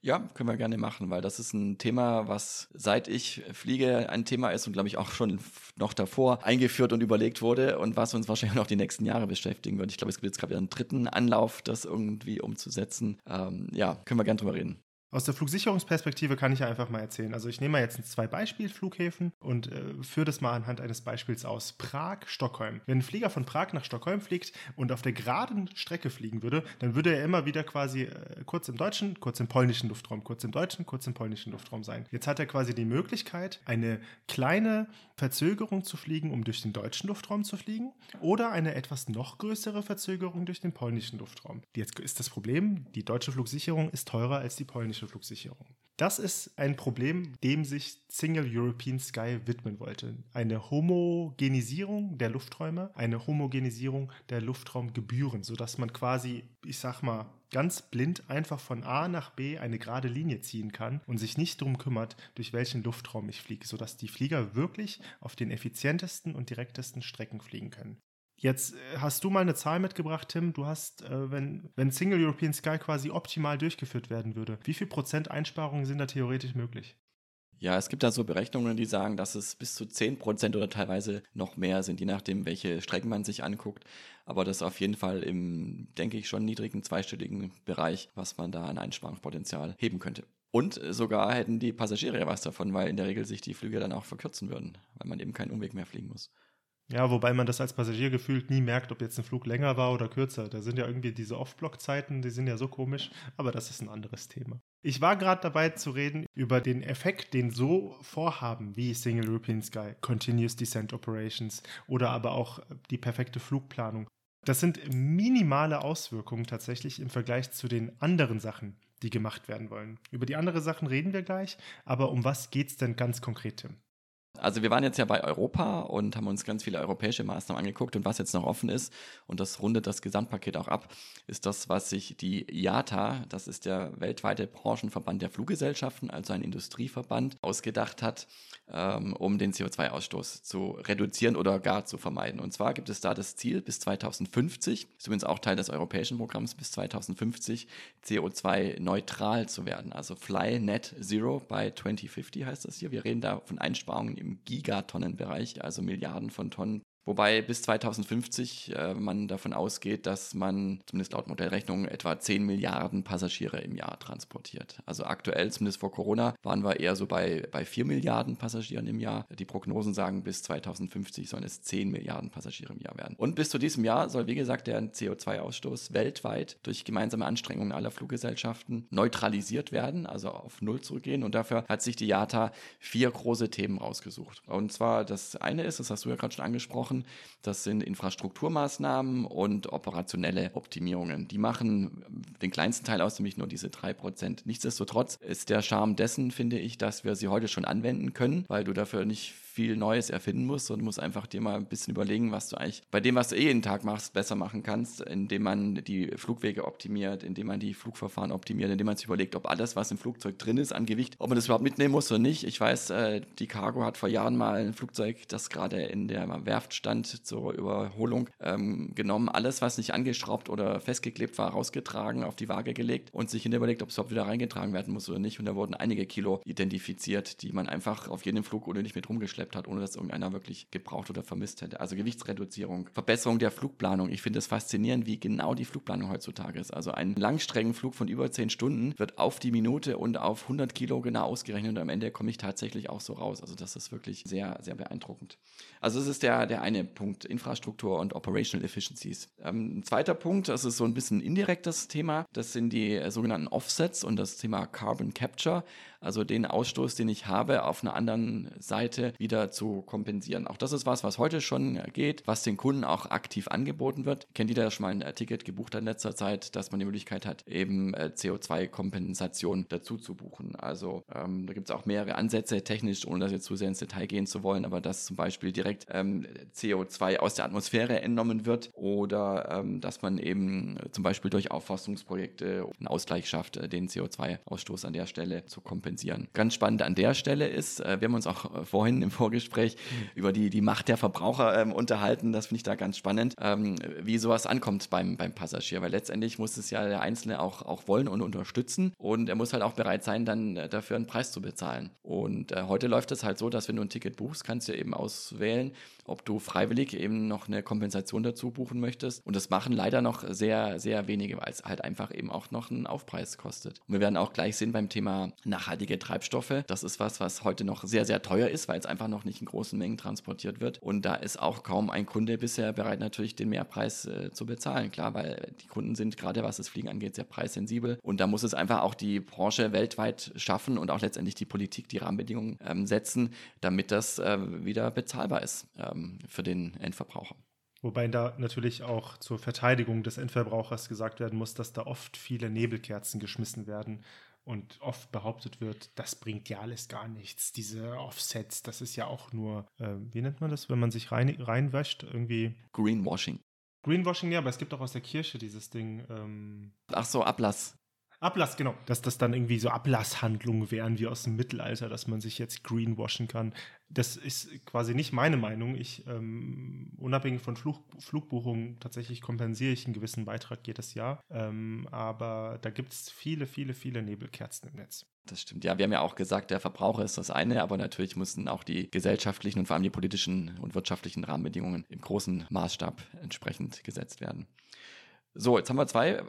Ja, können wir gerne machen, weil das ist ein Thema, was seit ich fliege ein Thema ist und glaube ich auch schon noch davor eingeführt und überlegt wurde und was uns wahrscheinlich noch die nächsten Jahre beschäftigen wird. Ich glaube, es gibt jetzt gerade einen dritten Anlauf, das irgendwie umzusetzen. Ähm, ja, können wir gerne drüber reden. Aus der Flugsicherungsperspektive kann ich einfach mal erzählen. Also ich nehme mal jetzt zwei Beispielflughäfen und äh, führe das mal anhand eines Beispiels aus. Prag, Stockholm. Wenn ein Flieger von Prag nach Stockholm fliegt und auf der geraden Strecke fliegen würde, dann würde er immer wieder quasi äh, kurz im deutschen, kurz im polnischen Luftraum, kurz im deutschen, kurz im polnischen Luftraum sein. Jetzt hat er quasi die Möglichkeit, eine kleine Verzögerung zu fliegen, um durch den deutschen Luftraum zu fliegen oder eine etwas noch größere Verzögerung durch den polnischen Luftraum. Jetzt ist das Problem, die deutsche Flugsicherung ist teurer als die polnische Flugsicherung. Das ist ein Problem, dem sich Single European Sky widmen wollte. Eine Homogenisierung der Lufträume, eine Homogenisierung der Luftraumgebühren, sodass man quasi, ich sag mal, ganz blind einfach von A nach B eine gerade Linie ziehen kann und sich nicht darum kümmert, durch welchen Luftraum ich fliege, sodass die Flieger wirklich auf den effizientesten und direktesten Strecken fliegen können. Jetzt äh, hast du mal eine Zahl mitgebracht, Tim. Du hast, äh, wenn, wenn Single European Sky quasi optimal durchgeführt werden würde, wie viel Prozent Einsparungen sind da theoretisch möglich? Ja, es gibt da so Berechnungen, die sagen, dass es bis zu 10 Prozent oder teilweise noch mehr sind, je nachdem, welche Strecken man sich anguckt. Aber das ist auf jeden Fall im, denke ich, schon niedrigen zweistelligen Bereich, was man da an Einsparungspotenzial heben könnte. Und sogar hätten die Passagiere was davon, weil in der Regel sich die Flüge dann auch verkürzen würden, weil man eben keinen Umweg mehr fliegen muss. Ja, wobei man das als Passagier gefühlt nie merkt, ob jetzt ein Flug länger war oder kürzer. Da sind ja irgendwie diese Off-Block-Zeiten, die sind ja so komisch, aber das ist ein anderes Thema. Ich war gerade dabei zu reden über den Effekt, den so Vorhaben wie Single European Sky, Continuous Descent Operations oder aber auch die perfekte Flugplanung. Das sind minimale Auswirkungen tatsächlich im Vergleich zu den anderen Sachen, die gemacht werden wollen. Über die anderen Sachen reden wir gleich, aber um was geht es denn ganz konkret, Tim? Also wir waren jetzt ja bei Europa und haben uns ganz viele europäische Maßnahmen angeguckt und was jetzt noch offen ist, und das rundet das Gesamtpaket auch ab, ist das, was sich die IATA, das ist der weltweite Branchenverband der Fluggesellschaften, also ein Industrieverband, ausgedacht hat, ähm, um den CO2-Ausstoß zu reduzieren oder gar zu vermeiden. Und zwar gibt es da das Ziel bis 2050, ist übrigens auch Teil des europäischen Programms, bis 2050 CO2-neutral zu werden. Also Fly Net Zero by 2050 heißt das hier. Wir reden da von Einsparungen im Gigatonnenbereich, also Milliarden von Tonnen Wobei bis 2050 äh, man davon ausgeht, dass man, zumindest laut Modellrechnung, etwa 10 Milliarden Passagiere im Jahr transportiert. Also aktuell, zumindest vor Corona, waren wir eher so bei, bei 4 Milliarden Passagieren im Jahr. Die Prognosen sagen, bis 2050 sollen es 10 Milliarden Passagiere im Jahr werden. Und bis zu diesem Jahr soll, wie gesagt, der CO2-Ausstoß weltweit durch gemeinsame Anstrengungen aller Fluggesellschaften neutralisiert werden, also auf Null zurückgehen. Und dafür hat sich die IATA vier große Themen rausgesucht. Und zwar das eine ist, das hast du ja gerade schon angesprochen, das sind Infrastrukturmaßnahmen und operationelle Optimierungen. Die machen den kleinsten Teil aus, nämlich nur diese drei Prozent. Nichtsdestotrotz ist der Charme dessen, finde ich, dass wir sie heute schon anwenden können, weil du dafür nicht viel Neues erfinden musst und musst einfach dir mal ein bisschen überlegen, was du eigentlich bei dem, was du eh jeden Tag machst, besser machen kannst, indem man die Flugwege optimiert, indem man die Flugverfahren optimiert, indem man sich überlegt, ob alles, was im Flugzeug drin ist an Gewicht, ob man das überhaupt mitnehmen muss oder nicht. Ich weiß, äh, die Cargo hat vor Jahren mal ein Flugzeug, das gerade in der Werft stand, zur Überholung ähm, genommen, alles, was nicht angeschraubt oder festgeklebt war, rausgetragen, auf die Waage gelegt und sich hinterher überlegt, ob es überhaupt wieder reingetragen werden muss oder nicht. Und da wurden einige Kilo identifiziert, die man einfach auf jedem Flug oder nicht mit rumgeschleppt geschleppt hat, ohne dass irgendeiner wirklich gebraucht oder vermisst hätte. Also Gewichtsreduzierung, Verbesserung der Flugplanung. Ich finde es faszinierend, wie genau die Flugplanung heutzutage ist. Also ein Langstreckenflug von über 10 Stunden wird auf die Minute und auf 100 Kilo genau ausgerechnet und am Ende komme ich tatsächlich auch so raus. Also das ist wirklich sehr, sehr beeindruckend. Also es ist der, der eine Punkt, Infrastruktur und Operational Efficiencies. Ähm, ein zweiter Punkt, das ist so ein bisschen indirektes Thema, das sind die äh, sogenannten Offsets und das Thema Carbon Capture also den Ausstoß, den ich habe, auf einer anderen Seite wieder zu kompensieren. Auch das ist was, was heute schon geht, was den Kunden auch aktiv angeboten wird. Kennt jeder, der schon mal ein Ticket gebucht hat in letzter Zeit, dass man die Möglichkeit hat, eben äh, CO2-Kompensation dazu zu buchen. Also ähm, da gibt es auch mehrere Ansätze technisch, ohne dass jetzt zu sehr ins Detail gehen zu wollen, aber dass zum Beispiel direkt ähm, CO2 aus der Atmosphäre entnommen wird oder ähm, dass man eben zum Beispiel durch Aufforstungsprojekte einen Ausgleich schafft, äh, den CO2-Ausstoß an der Stelle zu kompensieren kompensieren. Ganz spannend an der Stelle ist, äh, wir haben uns auch äh, vorhin im Vorgespräch über die, die Macht der Verbraucher ähm, unterhalten. Das finde ich da ganz spannend, ähm, wie sowas ankommt beim, beim Passagier, weil letztendlich muss es ja der Einzelne auch, auch wollen und unterstützen und er muss halt auch bereit sein, dann äh, dafür einen Preis zu bezahlen. Und äh, heute läuft es halt so, dass wenn du ein Ticket buchst, kannst du eben auswählen, ob du freiwillig eben noch eine Kompensation dazu buchen möchtest. Und das machen leider noch sehr, sehr wenige, weil es halt einfach eben auch noch einen Aufpreis kostet. Und wir werden auch gleich sehen beim Thema nachhaltige Treibstoffe. Das ist was, was heute noch sehr, sehr teuer ist, weil es einfach noch nicht in großen Mengen transportiert wird. Und da ist auch kaum ein Kunde bisher bereit, natürlich den Mehrpreis äh, zu bezahlen. Klar, weil die Kunden sind gerade, was das Fliegen angeht, sehr preissensibel. Und da muss es einfach auch die Branche weltweit schaffen und auch letztendlich die Politik die Rahmenbedingungen ähm, setzen, damit das äh, wieder bezahlbar ist. Ähm, für den Endverbraucher. Wobei da natürlich auch zur Verteidigung des Endverbrauchers gesagt werden muss, dass da oft viele Nebelkerzen geschmissen werden und oft behauptet wird, das bringt ja alles gar nichts. Diese Offsets, das ist ja auch nur, äh, wie nennt man das, wenn man sich rein, reinwäscht? Irgendwie. Greenwashing. Greenwashing, ja, aber es gibt auch aus der Kirche dieses Ding. Ähm Ach so, Ablass. Ablass, genau. Dass das dann irgendwie so Ablasshandlungen wären wie aus dem Mittelalter, dass man sich jetzt greenwashen kann. Das ist quasi nicht meine Meinung. Ich, ähm, unabhängig von Flug, Flugbuchungen, tatsächlich kompensiere ich einen gewissen Beitrag jedes Jahr. Ähm, aber da gibt es viele, viele, viele Nebelkerzen im Netz. Das stimmt. Ja, wir haben ja auch gesagt, der Verbraucher ist das eine, aber natürlich müssen auch die gesellschaftlichen und vor allem die politischen und wirtschaftlichen Rahmenbedingungen im großen Maßstab entsprechend gesetzt werden. So, jetzt haben wir zwei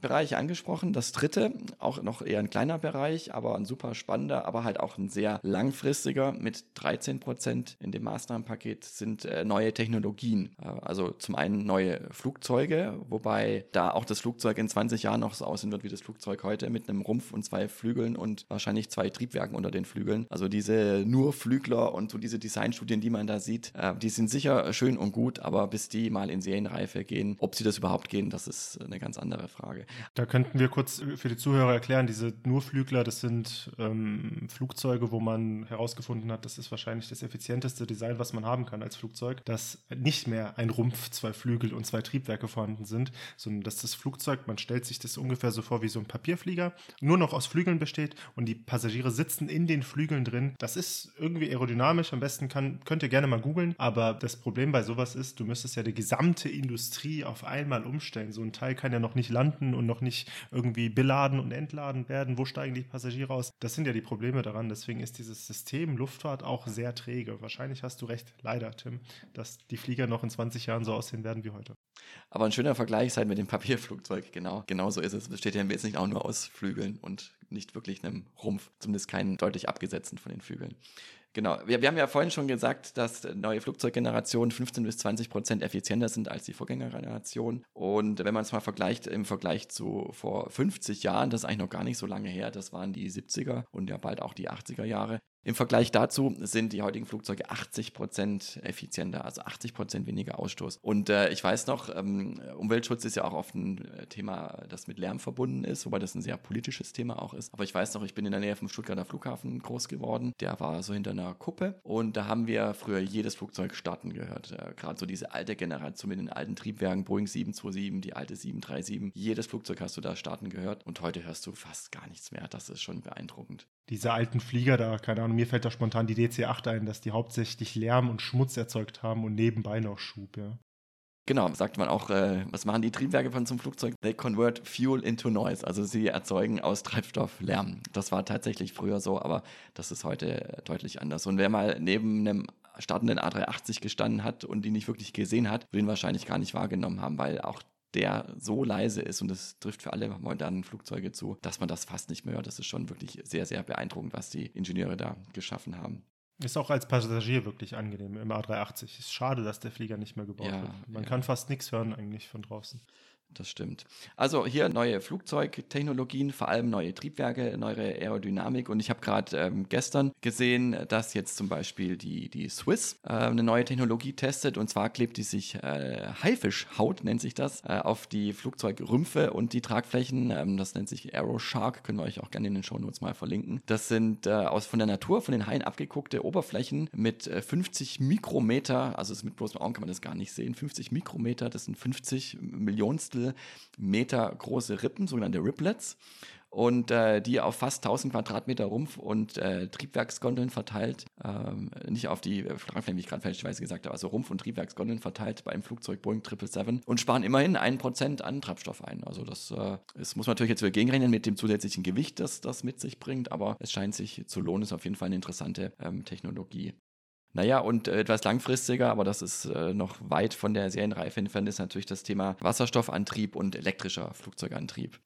Bereiche angesprochen. Das dritte, auch noch eher ein kleiner Bereich, aber ein super spannender, aber halt auch ein sehr langfristiger mit 13 Prozent in dem Maßnahmenpaket sind äh, neue Technologien. Äh, also zum einen neue Flugzeuge, wobei da auch das Flugzeug in 20 Jahren noch so aussehen wird wie das Flugzeug heute mit einem Rumpf und zwei Flügeln und wahrscheinlich zwei Triebwerken unter den Flügeln. Also diese nur Flügler und so diese Designstudien, die man da sieht, äh, die sind sicher schön und gut, aber bis die mal in Serienreife gehen, ob sie das überhaupt gehen, das ist eine ganz andere Frage. Da könnten wir kurz für die Zuhörer erklären, diese Nurflügler, das sind ähm, Flugzeuge, wo man herausgefunden hat, das ist wahrscheinlich das effizienteste Design, was man haben kann als Flugzeug, dass nicht mehr ein Rumpf, zwei Flügel und zwei Triebwerke vorhanden sind, sondern dass das Flugzeug, man stellt sich das ungefähr so vor wie so ein Papierflieger, nur noch aus Flügeln besteht und die Passagiere sitzen in den Flügeln drin. Das ist irgendwie aerodynamisch, am besten kann, könnt ihr gerne mal googeln, aber das Problem bei sowas ist, du müsstest ja die gesamte Industrie auf einmal umstellen. So ein Teil kann ja noch nicht landen und noch nicht irgendwie beladen und entladen werden. Wo steigen die Passagiere aus? Das sind ja die Probleme daran. Deswegen ist dieses System Luftfahrt auch sehr träge. Wahrscheinlich hast du recht, leider, Tim, dass die Flieger noch in 20 Jahren so aussehen werden wie heute. Aber ein schöner Vergleich ist halt mit dem Papierflugzeug, genau. Genauso ist es. Es besteht ja im Wesentlichen auch nur aus Flügeln und nicht wirklich einem Rumpf, zumindest keinen deutlich abgesetzten von den Flügeln. Genau, wir, wir haben ja vorhin schon gesagt, dass neue Flugzeuggenerationen 15 bis 20 Prozent effizienter sind als die Vorgängergeneration. Und wenn man es mal vergleicht im Vergleich zu vor 50 Jahren, das ist eigentlich noch gar nicht so lange her, das waren die 70er und ja bald auch die 80er Jahre, im Vergleich dazu sind die heutigen Flugzeuge 80 Prozent effizienter, also 80 Prozent weniger Ausstoß. Und äh, ich weiß noch, ähm, Umweltschutz ist ja auch oft ein äh, Thema, das mit Lärm verbunden ist, wobei das ein sehr politisches Thema auch ist. Aber ich weiß noch, ich bin in der Nähe vom Stuttgarter Flughafen groß geworden. Der war so hinter einer Kuppe und da haben wir früher jedes Flugzeug starten gehört. Äh, Gerade so diese alte Generation mit den alten Triebwerken, Boeing 727, die alte 737. Jedes Flugzeug hast du da starten gehört und heute hörst du fast gar nichts mehr. Das ist schon beeindruckend. Diese alten Flieger da, keine Ahnung mir fällt da spontan die DC-8 ein, dass die hauptsächlich Lärm und Schmutz erzeugt haben und nebenbei noch Schub, ja. Genau, sagt man auch, äh, was machen die Triebwerke von zum Flugzeug? They convert fuel into noise, also sie erzeugen aus Treibstoff Lärm. Das war tatsächlich früher so, aber das ist heute deutlich anders. Und wer mal neben einem startenden A380 gestanden hat und die nicht wirklich gesehen hat, will ihn wahrscheinlich gar nicht wahrgenommen haben, weil auch der so leise ist und das trifft für alle modernen Flugzeuge zu, dass man das fast nicht mehr hört. Das ist schon wirklich sehr, sehr beeindruckend, was die Ingenieure da geschaffen haben. Ist auch als Passagier wirklich angenehm im A380. Ist schade, dass der Flieger nicht mehr gebaut ja, wird. Man ja. kann fast nichts hören eigentlich von draußen. Das stimmt. Also hier neue Flugzeugtechnologien, vor allem neue Triebwerke, neue Aerodynamik. Und ich habe gerade ähm, gestern gesehen, dass jetzt zum Beispiel die, die Swiss äh, eine neue Technologie testet. Und zwar klebt die sich äh, Haifischhaut, nennt sich das, äh, auf die Flugzeugrümpfe und die Tragflächen. Ähm, das nennt sich Aeroshark, können wir euch auch gerne in den Shownotes mal verlinken. Das sind äh, aus von der Natur, von den Haien abgeguckte Oberflächen mit 50 äh, Mikrometer, also mit bloßem Augen kann man das gar nicht sehen, 50 Mikrometer, das sind 50 Millionstel Achtel Meter große Rippen, sogenannte Riplets. Und äh, die auf fast 1000 Quadratmeter Rumpf und äh, Triebwerksgondeln verteilt, ähm, nicht auf die Tragflächen, wie ich gerade fälschlicherweise gesagt habe, also Rumpf- und Triebwerksgondeln verteilt beim Flugzeug Boeing 777 und sparen immerhin 1% an Treibstoff ein. Also das, äh, das muss man natürlich jetzt wieder gegenrechnen mit dem zusätzlichen Gewicht, das das mit sich bringt, aber es scheint sich zu lohnen, ist auf jeden Fall eine interessante ähm, Technologie. Naja, und äh, etwas langfristiger, aber das ist äh, noch weit von der Serienreife entfernt, ist natürlich das Thema Wasserstoffantrieb und elektrischer Flugzeugantrieb.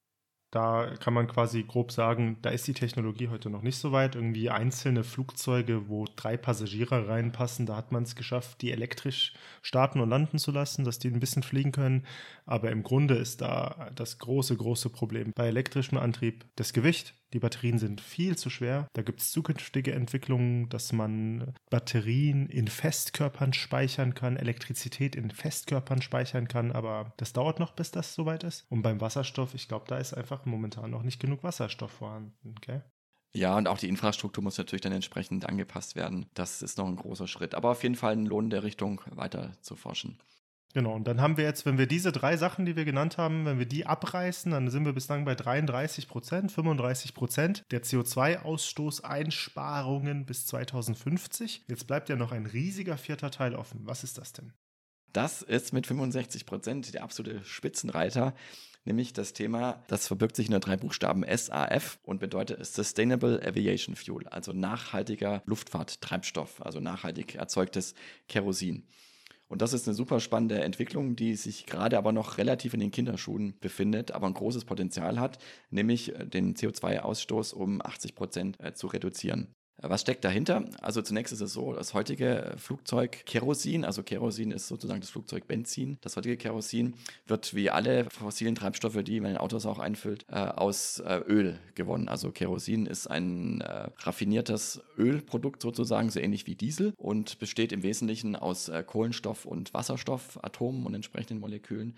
Da kann man quasi grob sagen, da ist die Technologie heute noch nicht so weit. Irgendwie einzelne Flugzeuge, wo drei Passagiere reinpassen, da hat man es geschafft, die elektrisch starten und landen zu lassen, dass die ein bisschen fliegen können. Aber im Grunde ist da das große, große Problem bei elektrischem Antrieb das Gewicht. Die Batterien sind viel zu schwer. Da gibt es zukünftige Entwicklungen, dass man Batterien in Festkörpern speichern kann, Elektrizität in Festkörpern speichern kann, aber das dauert noch, bis das soweit ist. Und beim Wasserstoff, ich glaube, da ist einfach momentan noch nicht genug Wasserstoff vorhanden. Okay? Ja, und auch die Infrastruktur muss natürlich dann entsprechend angepasst werden. Das ist noch ein großer Schritt. Aber auf jeden Fall ein Lohn der Richtung weiter zu forschen. Genau, und dann haben wir jetzt, wenn wir diese drei Sachen, die wir genannt haben, wenn wir die abreißen, dann sind wir bislang bei 33 Prozent, 35 Prozent der CO2-Ausstoßeinsparungen bis 2050. Jetzt bleibt ja noch ein riesiger vierter Teil offen. Was ist das denn? Das ist mit 65 Prozent der absolute Spitzenreiter nämlich das Thema, das verbirgt sich in der drei Buchstaben SAF und bedeutet Sustainable Aviation Fuel, also nachhaltiger Luftfahrttreibstoff, also nachhaltig erzeugtes Kerosin. Und das ist eine super spannende Entwicklung, die sich gerade aber noch relativ in den Kinderschuhen befindet, aber ein großes Potenzial hat, nämlich äh, den CO2-Ausstoß um 80 Prozent äh, zu reduzieren. Was steckt dahinter? Also zunächst ist es so, das heutige Flugzeug Kerosin, also Kerosin ist sozusagen das Flugzeug Benzin. Das heutige Kerosin wird wie alle fossilen Treibstoffe, die man in Autos auch einfüllt, äh, aus äh, Öl gewonnen. Also Kerosin ist ein äh, raffiniertes Ölprodukt sozusagen, so ähnlich wie Diesel und besteht im Wesentlichen aus äh, Kohlenstoff und Wasserstoffatomen und entsprechenden Molekülen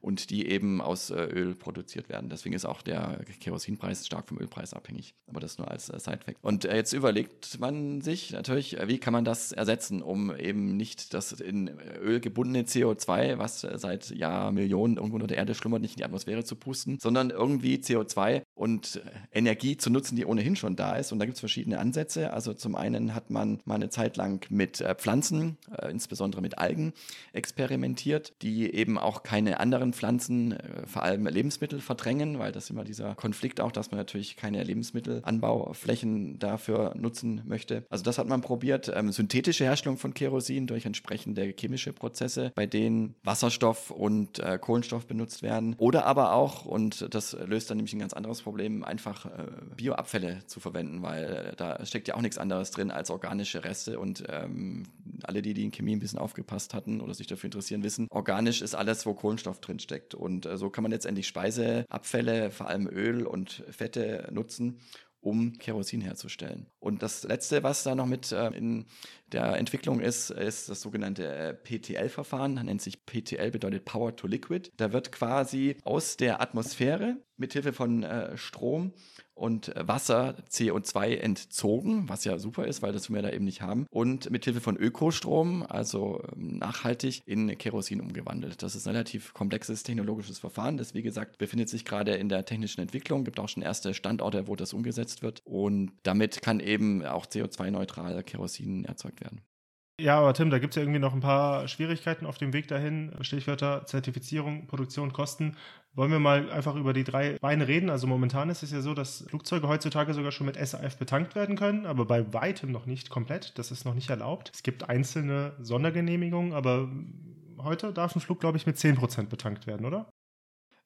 und die eben aus äh, Öl produziert werden. Deswegen ist auch der Kerosinpreis stark vom Ölpreis abhängig. Aber das nur als äh, Side-Fact. Und jetzt überlegt man sich natürlich, wie kann man das ersetzen, um eben nicht das in Öl gebundene CO2, was seit Jahrmillionen irgendwo unter der Erde schlummert, nicht in die Atmosphäre zu pusten, sondern irgendwie CO2 und äh, Energie zu nutzen, die ohnehin schon da ist. Und da gibt es verschiedene Ansätze. Also zum einen hat man mal eine Zeit lang mit äh, Pflanzen, äh, insbesondere mit Algen, experimentiert, die eben auch keine anderen Pflanzen, vor allem Lebensmittel, verdrängen, weil das immer dieser Konflikt auch, dass man natürlich keine Lebensmittelanbauflächen dafür nutzen möchte. Also das hat man probiert. Ähm, synthetische Herstellung von Kerosin durch entsprechende chemische Prozesse, bei denen Wasserstoff und Kohlenstoff benutzt werden. Oder aber auch, und das löst dann nämlich ein ganz anderes Problem, einfach äh, Bioabfälle zu verwenden, weil äh, da steckt ja auch nichts anderes drin als organische Reste und ähm, alle, die, die in Chemie ein bisschen aufgepasst hatten oder sich dafür interessieren, wissen, organisch ist alles, wo Kohlenstoff drin steckt. Und äh, so kann man letztendlich Speiseabfälle, vor allem Öl und Fette nutzen um Kerosin herzustellen. Und das Letzte, was da noch mit äh, in der Entwicklung ist, ist das sogenannte äh, PTL-Verfahren. Nennt sich PTL, bedeutet Power to Liquid. Da wird quasi aus der Atmosphäre mithilfe von äh, Strom und Wasser CO2 entzogen, was ja super ist, weil das wir da eben nicht haben, und mithilfe von Ökostrom, also ähm, nachhaltig, in Kerosin umgewandelt. Das ist ein relativ komplexes technologisches Verfahren. Das, wie gesagt, befindet sich gerade in der technischen Entwicklung, gibt auch schon erste Standorte, wo das umgesetzt wird. Und damit kann eben auch CO2-neutral Kerosin erzeugt werden. Ja, aber Tim, da gibt es ja irgendwie noch ein paar Schwierigkeiten auf dem Weg dahin. Stichwörter Zertifizierung, Produktion, Kosten. Wollen wir mal einfach über die drei Beine reden? Also momentan ist es ja so, dass Flugzeuge heutzutage sogar schon mit SAF betankt werden können, aber bei weitem noch nicht komplett. Das ist noch nicht erlaubt. Es gibt einzelne Sondergenehmigungen, aber heute darf ein Flug, glaube ich, mit 10% betankt werden, oder?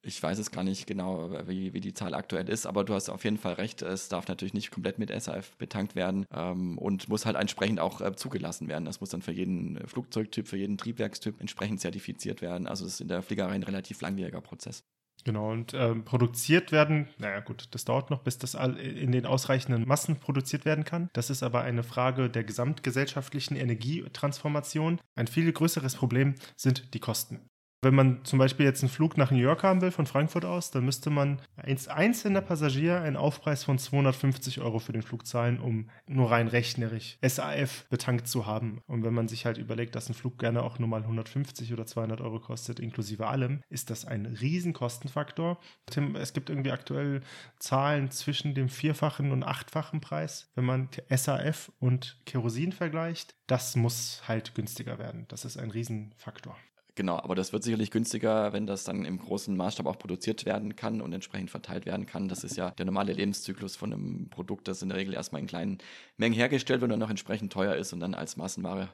Ich weiß es gar nicht genau, wie, wie die Zahl aktuell ist, aber du hast auf jeden Fall recht. Es darf natürlich nicht komplett mit SAF betankt werden ähm, und muss halt entsprechend auch äh, zugelassen werden. Das muss dann für jeden Flugzeugtyp, für jeden Triebwerkstyp entsprechend zertifiziert werden. Also es ist in der Fliegerei ein relativ langwieriger Prozess. Genau, und ähm, produziert werden, naja gut, das dauert noch, bis das in den ausreichenden Massen produziert werden kann. Das ist aber eine Frage der gesamtgesellschaftlichen Energietransformation. Ein viel größeres Problem sind die Kosten. Wenn man zum Beispiel jetzt einen Flug nach New York haben will, von Frankfurt aus, dann müsste man als einzelner Passagier einen Aufpreis von 250 Euro für den Flug zahlen, um nur rein rechnerisch SAF betankt zu haben. Und wenn man sich halt überlegt, dass ein Flug gerne auch nur mal 150 oder 200 Euro kostet, inklusive allem, ist das ein Riesenkostenfaktor. Tim, es gibt irgendwie aktuell Zahlen zwischen dem vierfachen und achtfachen Preis, wenn man SAF und Kerosin vergleicht. Das muss halt günstiger werden. Das ist ein Riesenfaktor. Genau, aber das wird sicherlich günstiger, wenn das dann im großen Maßstab auch produziert werden kann und entsprechend verteilt werden kann. Das ist ja der normale Lebenszyklus von einem Produkt, das in der Regel erstmal in kleinen Mengen hergestellt wird und noch entsprechend teuer ist und dann als Massenware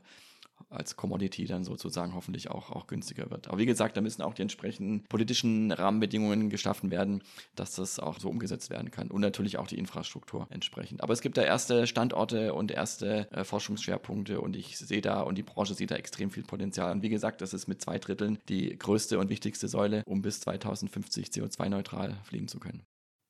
als Commodity dann sozusagen hoffentlich auch, auch günstiger wird. Aber wie gesagt, da müssen auch die entsprechenden politischen Rahmenbedingungen geschaffen werden, dass das auch so umgesetzt werden kann und natürlich auch die Infrastruktur entsprechend. Aber es gibt da erste Standorte und erste äh, Forschungsschwerpunkte und ich sehe da und die Branche sieht da extrem viel Potenzial. Und wie gesagt, das ist mit zwei Dritteln die größte und wichtigste Säule, um bis 2050 CO2-neutral fliegen zu können.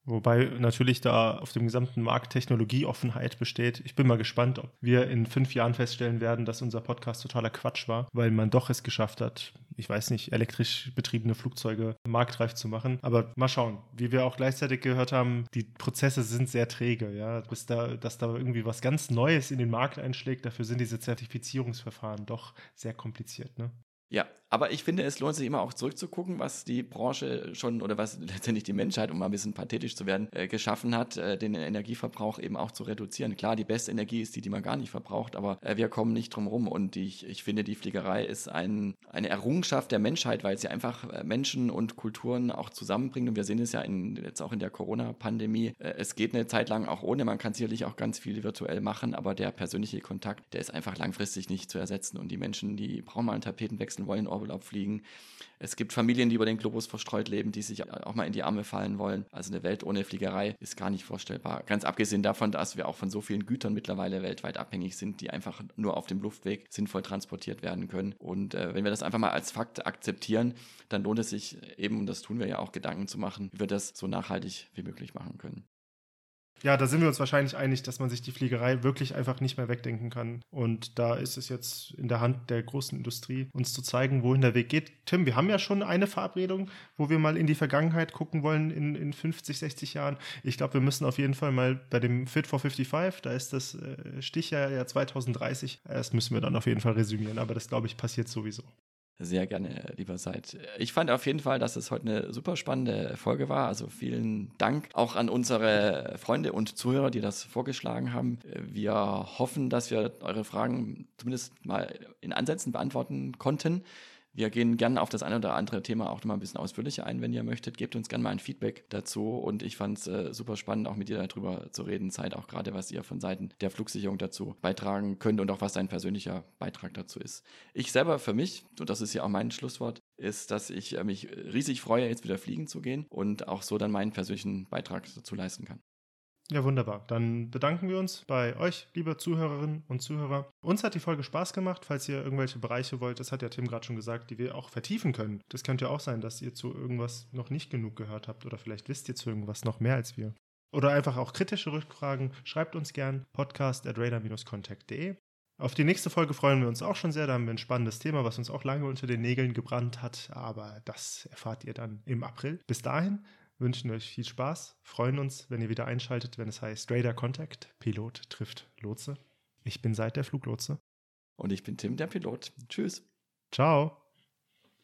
Wobei natürlich da auf dem gesamten Markt Technologieoffenheit besteht. Ich bin mal gespannt, ob wir in fünf Jahren feststellen werden, dass unser Podcast totaler Quatsch war, weil man doch es geschafft hat, ich weiß nicht, elektrisch betriebene Flugzeuge marktreif zu machen. Aber mal schauen. Wie wir auch gleichzeitig gehört haben, die Prozesse sind sehr träge, ja. Bis da, dass da irgendwie was ganz Neues in den Markt einschlägt, dafür sind diese Zertifizierungsverfahren doch sehr kompliziert, ne? Ja, aber ich finde, es lohnt sich immer auch zurückzugucken, was die Branche schon oder was letztendlich die Menschheit, um mal ein bisschen pathetisch zu werden, äh, geschaffen hat, äh, den Energieverbrauch eben auch zu reduzieren. Klar, die beste Energie ist die, die man gar nicht verbraucht, aber äh, wir kommen nicht drum rum. Und ich, ich finde, die Fliegerei ist ein, eine Errungenschaft der Menschheit, weil sie einfach äh, Menschen und Kulturen auch zusammenbringt. Und wir sehen es ja in, jetzt auch in der Corona-Pandemie. Äh, es geht eine Zeit lang auch ohne. Man kann sicherlich auch ganz viel virtuell machen, aber der persönliche Kontakt, der ist einfach langfristig nicht zu ersetzen. Und die Menschen, die brauchen mal einen Tapetenwechsel, wollen Urlaub fliegen. Es gibt Familien, die über den Globus verstreut leben, die sich auch mal in die Arme fallen wollen. Also eine Welt ohne Fliegerei ist gar nicht vorstellbar. Ganz abgesehen davon, dass wir auch von so vielen Gütern mittlerweile weltweit abhängig sind, die einfach nur auf dem Luftweg sinnvoll transportiert werden können. Und äh, wenn wir das einfach mal als Fakt akzeptieren, dann lohnt es sich eben, und das tun wir ja auch, Gedanken zu machen, wie wir das so nachhaltig wie möglich machen können. Ja, da sind wir uns wahrscheinlich einig, dass man sich die Fliegerei wirklich einfach nicht mehr wegdenken kann. Und da ist es jetzt in der Hand der großen Industrie, uns zu zeigen, wohin der Weg geht. Tim, wir haben ja schon eine Verabredung, wo wir mal in die Vergangenheit gucken wollen in, in 50, 60 Jahren. Ich glaube, wir müssen auf jeden Fall mal bei dem Fit for 55, da ist das äh, Stichjahr ja 2030, das müssen wir dann auf jeden Fall resümieren. Aber das, glaube ich, passiert sowieso. Sehr gerne, lieber Seid. Ich fand auf jeden Fall, dass es heute eine super spannende Folge war. Also vielen Dank auch an unsere Freunde und Zuhörer, die das vorgeschlagen haben. Wir hoffen, dass wir eure Fragen zumindest mal in Ansätzen beantworten konnten. Wir gehen gerne auf das eine oder andere Thema auch noch mal ein bisschen ausführlicher ein, wenn ihr möchtet. Gebt uns gerne mal ein Feedback dazu. Und ich fand es äh, super spannend, auch mit dir darüber zu reden. Zeit auch gerade, was ihr von Seiten der Flugsicherung dazu beitragen könnt und auch was dein persönlicher Beitrag dazu ist. Ich selber für mich, und das ist ja auch mein Schlusswort, ist, dass ich äh, mich riesig freue, jetzt wieder fliegen zu gehen und auch so dann meinen persönlichen Beitrag dazu leisten kann. Ja, wunderbar. Dann bedanken wir uns bei euch, liebe Zuhörerinnen und Zuhörer. Uns hat die Folge Spaß gemacht. Falls ihr irgendwelche Bereiche wollt, das hat ja Tim gerade schon gesagt, die wir auch vertiefen können. Das könnte ja auch sein, dass ihr zu irgendwas noch nicht genug gehört habt oder vielleicht wisst ihr zu irgendwas noch mehr als wir. Oder einfach auch kritische Rückfragen. Schreibt uns gern podcast at radar-contact.de. Auf die nächste Folge freuen wir uns auch schon sehr. Da haben wir ein spannendes Thema, was uns auch lange unter den Nägeln gebrannt hat. Aber das erfahrt ihr dann im April. Bis dahin wünschen euch viel Spaß, freuen uns, wenn ihr wieder einschaltet, wenn es heißt Radar Contact, Pilot trifft Lotse. Ich bin seit der Fluglotse. Und ich bin Tim, der Pilot. Tschüss. Ciao.